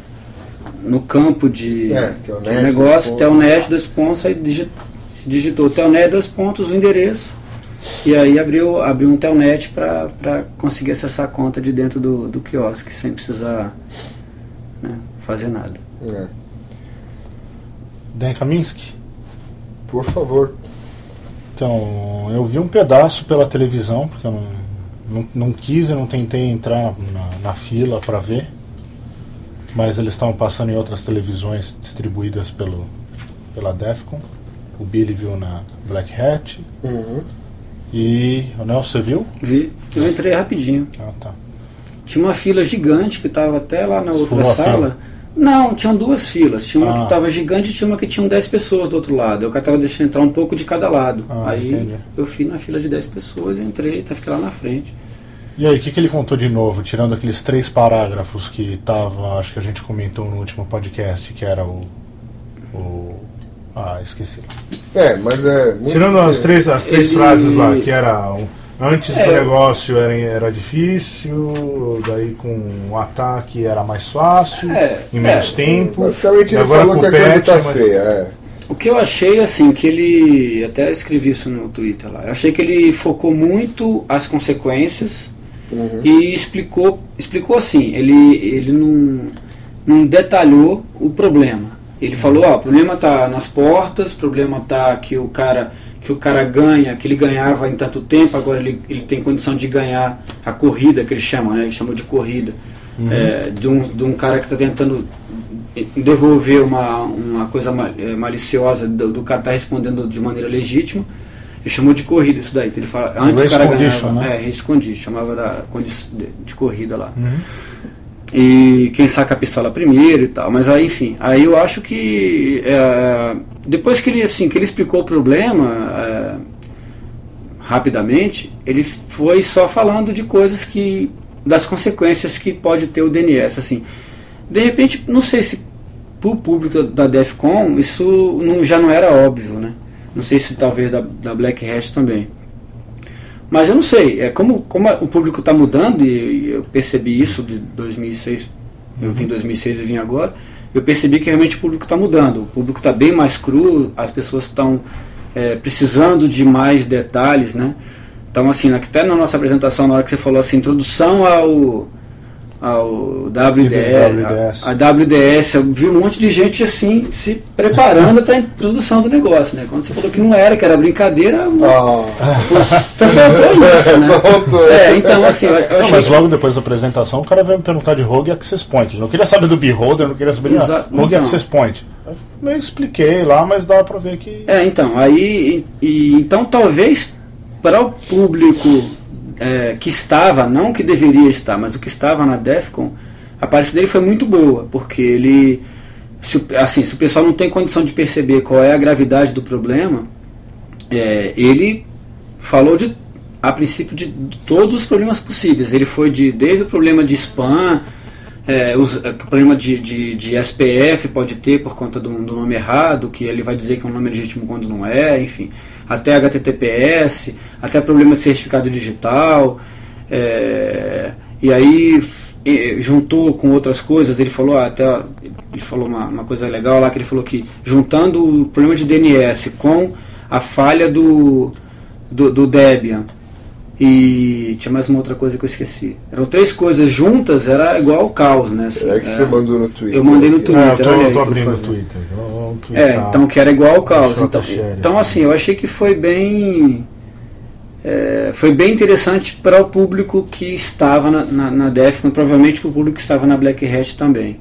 no campo de, É, de Telnet, dois negócio, pontos. Telnet, dois pontos, aí digi- digitou Telnet, dois pontos, o endereço, e aí abriu, abriu um Telnet para conseguir acessar a conta de dentro do, do quiosque, sem precisar né, fazer nada. É. Dan Kaminsky? Por favor. Então, eu vi um pedaço pela televisão, porque eu não, não, não quis e não tentei entrar na, na fila para ver. Mas eles estavam passando em outras televisões distribuídas pelo, pela Defcon. O Billy viu na Black Hat. Uhum. E o Nelson, você viu? Vi, eu entrei rapidinho. Ah, tá. Tinha uma fila gigante que estava até lá na outra sala. fila? Não, tinham duas filas. Tinha uma Ah. que estava gigante e tinha uma que tinham 10 pessoas do outro lado. Eu estava deixando entrar um pouco de cada lado. Ah, aí entendi. eu fui na fila de 10 pessoas, entrei, tá, fiquei lá na frente. E aí, o que, que ele contou de novo, tirando aqueles três parágrafos que estavam, acho que a gente comentou no último podcast, que era o. o ah, esqueci. É, mas é. Muito Tirando as três, as três Ele- frases lá, que era o- antes do É. negócio era, era difícil, daí com o ataque era mais fácil, É, em menos é. tempo. Basicamente ele agora falou que a o coisa tá mais- feia. É. O que eu achei, assim, que ele. Até escrevi isso no Twitter lá. Eu achei que ele focou muito as consequências Uhum. e explicou, explicou assim, ele, ele não, não detalhou o problema. Ele falou, ó, o problema está nas portas, o problema está que o cara que o cara ganha, que ele ganhava em tanto tempo, agora ele, ele tem condição de ganhar a corrida, que ele chama, né? Ele chamou de corrida. É, de, um, de um cara que está tentando devolver uma, uma coisa eh, maliciosa do, do cara tá respondendo de maneira legítima. Ele chamou de corrida isso daí. Então ele fala, antes o cara ganhava, né? é, race condition, chamava da de, de corrida lá. Uhum. E quem saca a pistola primeiro e tal. Mas aí, enfim, aí eu acho que é, depois que ele assim, que ele explicou o problema é, rapidamente, ele foi só falando de coisas que das consequências que pode ter o DNS, assim. De repente, não sei se para o público da DEFCON isso não, já não era óbvio, né? Não sei se talvez da, da Black Hat também. Mas eu não sei, é como, como o público está mudando, e eu percebi isso de 2006, eu vim em 2006 e vim agora, eu percebi que realmente o público está mudando. O público está bem mais cru, as pessoas estão é, precisando de mais detalhes, né? Então, assim, até na nossa apresentação, na hora que você falou assim, introdução ao, ao WDS. A, a WDS, eu vi um monte de gente assim, se preparando para a introdução do negócio, né? Quando você falou que não era, que era brincadeira, Ah, só faltou isso, né? [LAUGHS] É, então assim, eu, eu Não, mas que- logo depois da apresentação, o cara veio me perguntar de Rogue Access Point. Ele não queria saber do Beholder, não queria saber de Rogue então. Access Point. Eu meio expliquei lá, mas dá pra ver que. É, então, aí e, e- então talvez para o público é, que estava, não que deveria estar, mas o que estava na DEFCON, a palestra dele foi muito boa, porque ele se, assim, se o pessoal não tem condição de perceber qual é a gravidade do problema, é, ele falou de a princípio de todos os problemas possíveis. Ele foi de desde o problema de spam, é, os, é, problema de, de, de SPF pode ter por conta do, do nome errado, que ele vai dizer que é um nome legítimo quando não é, enfim, até HTTPS, até problema de certificado digital, é, e aí e- juntou com outras coisas, ele falou ah, até ele falou uma, uma coisa legal lá que ele falou que juntando o problema de DNS com a falha do, do, do Debian e tinha mais uma outra coisa que eu esqueci. Eram três coisas juntas, era igual ao caos, né? assim, É que você mandou no Twitter. Eu mandei no aqui. Twitter. É, eu tô, olha eu aí, tô abrindo o favor. Twitter. Vamos É, twittar. então que era igual ao caos. Então, então assim, eu achei que foi bem. é, foi bem interessante para o público que estava na, na, na Defcon, provavelmente para o público que estava na Black Hat também.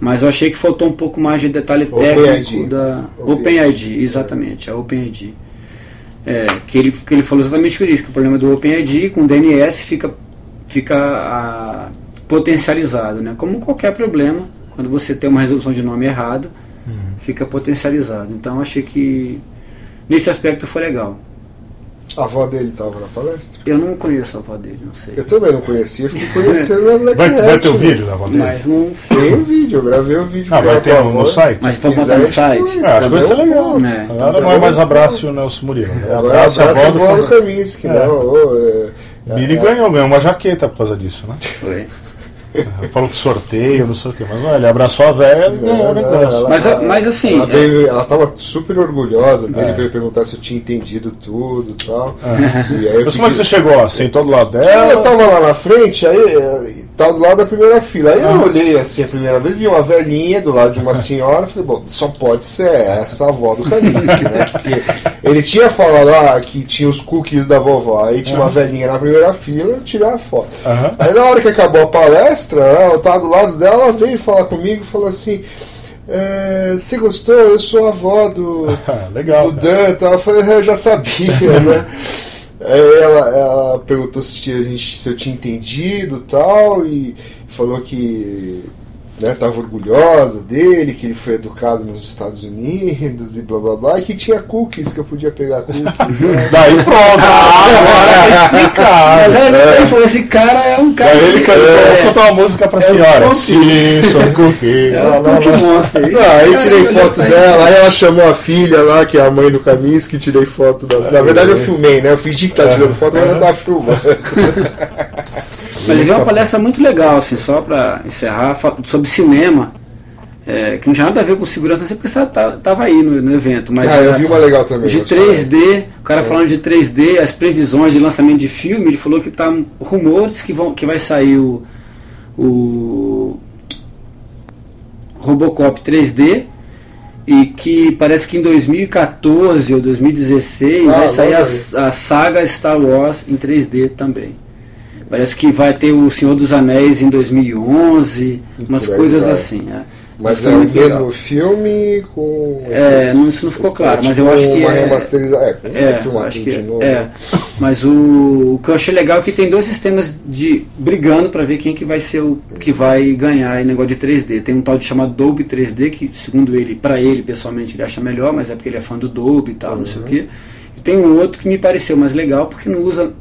Mas eu achei que faltou um pouco mais de detalhe técnico OpenID. da OpenID. OpenID, exatamente, a OpenID. É, que, ele, que ele falou exatamente isso, que o problema do OpenID com DNS fica, fica ah, potencializado, né? Como qualquer problema, quando você tem uma resolução de nome errada, fica potencializado. Então achei que nesse aspecto foi legal. A avó dele estava na palestra? Eu não conheço a avó dele, não sei. Eu também não conhecia, fiquei conhecendo na Black Vai, vai ter o né? vídeo da voz dele? Mas não sei. Tem o vídeo, eu gravei o vídeo. Ah, vai ter no, avó. no site? Mas vamos botar quiser, no site? É, acho que vai ser legal. É, então Agora tá não é mais abraço o Nelson Murilo. né? Agora Abraço a avó avó do do Kaminsky, É. não. ô, é, Miri é, ganhou, ganhou uma jaqueta por causa disso, né? Foi. [LAUGHS] Falou que sorteio, não sei o que, mas olha, ele abraçou a velha e ganhou o não, negócio. ela- Mas, mas assim, Ela, é- veio, ela tava super orgulhosa dele, É. veio perguntar se eu tinha entendido tudo e tal. E aí eu Mas como é que você pedi- chegou? Sentou do lado Ela dela? tava lá na frente, aí eh, tava do lado da primeira fila. Aí eu olhei assim a primeira vez, vi uma velhinha do lado de uma senhora, falei, bom, só pode ser essa avó do Kaminsky, né? [LAUGHS] Porque ele tinha falado lá que tinha os cookies da vovó, aí tinha uma velhinha na primeira fila, eu tirei a foto. Aham. Aí na hora que acabou a palestra, né, eu tava do lado dela, ela veio falar comigo e falou assim. "É, Você gostou? Eu sou a avó do, [LAUGHS] Legal. do. Dan e tal. Eu falei, eu já sabia, [LAUGHS] né? Aí ela, ela perguntou se, tinha, se eu tinha entendido e tal, e falou que né, tava orgulhosa dele, que ele foi educado nos Estados Unidos e blá blá blá, e que tinha cookies, que eu podia pegar cookies. né? [LAUGHS] Daí pronto. Agora tá explicado. Mas aí ele falou: esse cara é um cara. Daí ele que- cantou, é, cantar uma música pra É senhora. Sim, sou cookie. é um cookie monster. Esse Não, aí tirei foto dela, aí ela chamou a filha lá, que é a mãe do Kaminsky, tirei foto da. Na verdade eu filmei, né? Eu fingi que tava tirando foto, mas ela tava filmando. [LAUGHS] Mas ele é uma palestra muito legal, assim, só para encerrar, sobre cinema, é, que não tinha nada a ver com segurança, não sei porque você tá- tava aí no, no evento, mas Ah, eu vi uma legal também. de mas fala aí. 3D, o cara falando de 3D, as previsões de lançamento de filme, ele falou que tá rumores que, vão, que vai sair o, o Robocop 3D e que parece que em 2014 ou 2016 Ah, vai sair a, a saga Star Wars em 3D também. Parece que vai ter o Senhor dos Anéis em 2011, umas coisas vai. assim. é. Mas foi é o mesmo legal. filme com. É, não, isso não ficou claro, mas eu acho que uma é, remasterização. É, é, filmar acho que de novo. é. Mas o, o que eu achei legal é que tem dois sistemas de brigando para ver quem que vai ser o que vai ganhar em negócio de 3D. Tem um tal de chamado Dolby 3D que, segundo ele, para ele pessoalmente ele acha melhor, mas é porque ele é fã do Dolby e tal, não sei o quê. E tem um outro que me pareceu mais legal porque não usa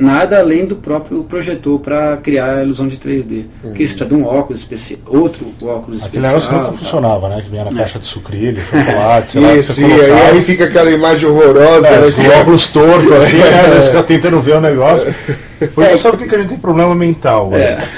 nada além do próprio projetor para criar a ilusão de 3D. Porque isso precisa de um óculos especial, outro óculos Aquele especial. negócio nunca funcionava, né? Que vinha na caixa de sucrilho, chocolate, sei lá. que Isso, você e aí, fica aquela imagem horrorosa. É, né, os óculos tortos, assim, [LAUGHS] É. né? Você fica tentando ver o negócio. Porque sabe por que que a gente tem problema mental? É. [LAUGHS] velho?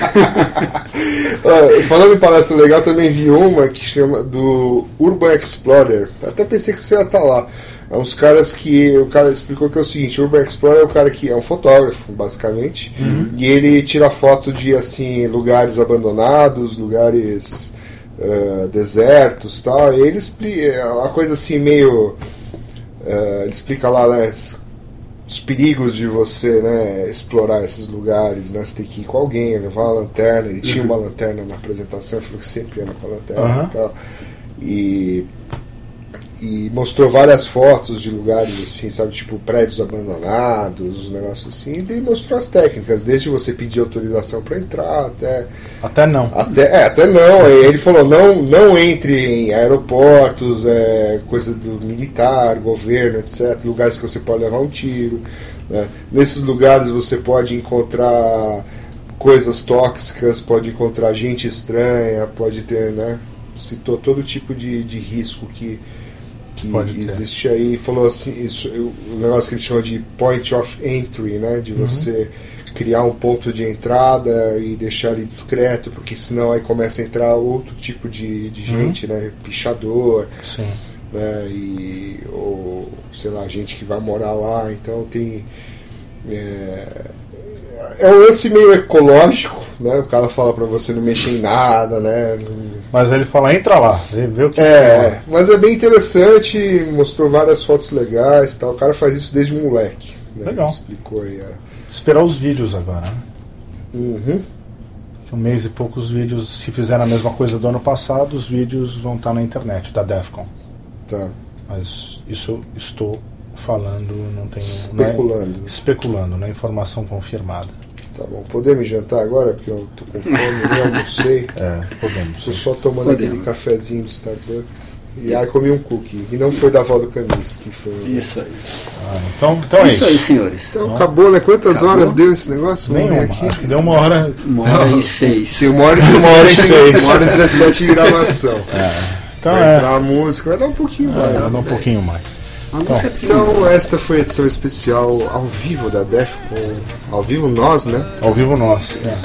Ah, falando em palestra legal, também vi uma que chama do Urban Explorer. Até pensei que você ia estar lá. É uns caras que o cara explicou que é o seguinte: o Urban Explorer é o cara que é um fotógrafo, basicamente, e ele tira foto de assim lugares abandonados, lugares ah, desertos, tal. E ele explica é uma coisa assim meio ah, ele explica lá né, os perigos de você né, explorar esses lugares, né? Você tem que ir com alguém, levar uma lanterna. Ele tinha uma lanterna na apresentação, ele falou que sempre anda com a lanterna Aham. e tal. E, e mostrou várias fotos de lugares assim, sabe, tipo prédios abandonados, um negócio assim, e mostrou as técnicas, desde você pedir autorização para entrar até Até não. até, é, até não. Ele falou: não, não entre em aeroportos, é, coisa do militar, governo, etc. Lugares que você pode levar um tiro. né? Nesses lugares você pode encontrar coisas tóxicas, pode encontrar gente estranha, pode ter, né? Citou todo tipo de, de risco que, que Pode ter. existe aí. Falou assim: isso, o negócio que ele chama de point of entry, né? De você criar um ponto de entrada e deixar ele discreto, porque senão aí começa a entrar outro tipo de, de gente, né? Pichador, Sim. né? E, ou, sei lá, gente que vai morar lá. Então tem. É, é um lance meio ecológico, né? O cara fala pra você não mexer em nada, né? Mas ele fala, entra lá, vê, o que É, mas é bem interessante, mostrou várias fotos legais tal. O cara faz isso desde moleque. Né? Legal. Explicou aí. é. Esperar os vídeos agora, né? Uhum. Um mês e poucos vídeos, se fizeram a mesma coisa do ano passado, os vídeos vão estar na internet da Defcon. Tá. Mas isso eu estou falando, não tenho. não é- Especulando. especulando, não é informação confirmada. Tá bom. Podemos jantar agora? Porque eu tô com fome, nem almocei. [LAUGHS] É, podemos. Tô só tomando Podemos. aquele cafezinho do Starbucks. E aí comi um cookie. E não foi da avó do Camis, que foi. Isso aí. Ah, então, então é isso isso. aí, senhores. Então acabou, né? Quantas Acabou. horas deu esse negócio? Nenhuma. aqui. Acho que deu uma hora. Uma hora e seis. Tem uma hora e Uma hora e 17, seis. uma hora e 17 de gravação. Então vai é. entrar a música, vai dar um pouquinho mais. Vai dar um né? pouquinho mais. A música. Então, esta foi a edição especial ao vivo da Defcon. Ao vivo nós, né? Ao vivo nós. É.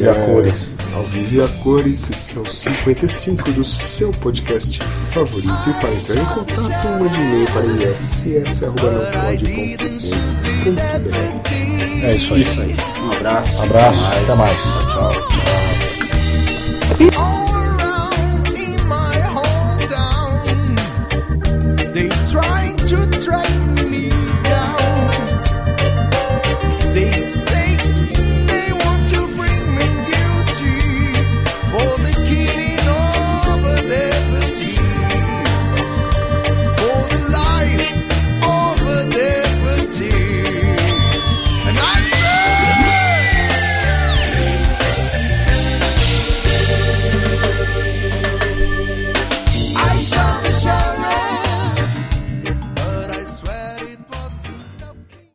E a É, cores. Ao vivo e a cores, edição 55 do seu podcast favorito. E para entrar em contato, mande um e-mail para iss.não.pode.com.br. É isso aí. Isso aí. Um abraço. Abraço, até mais. Tchau. all around in my hometown. They trying to track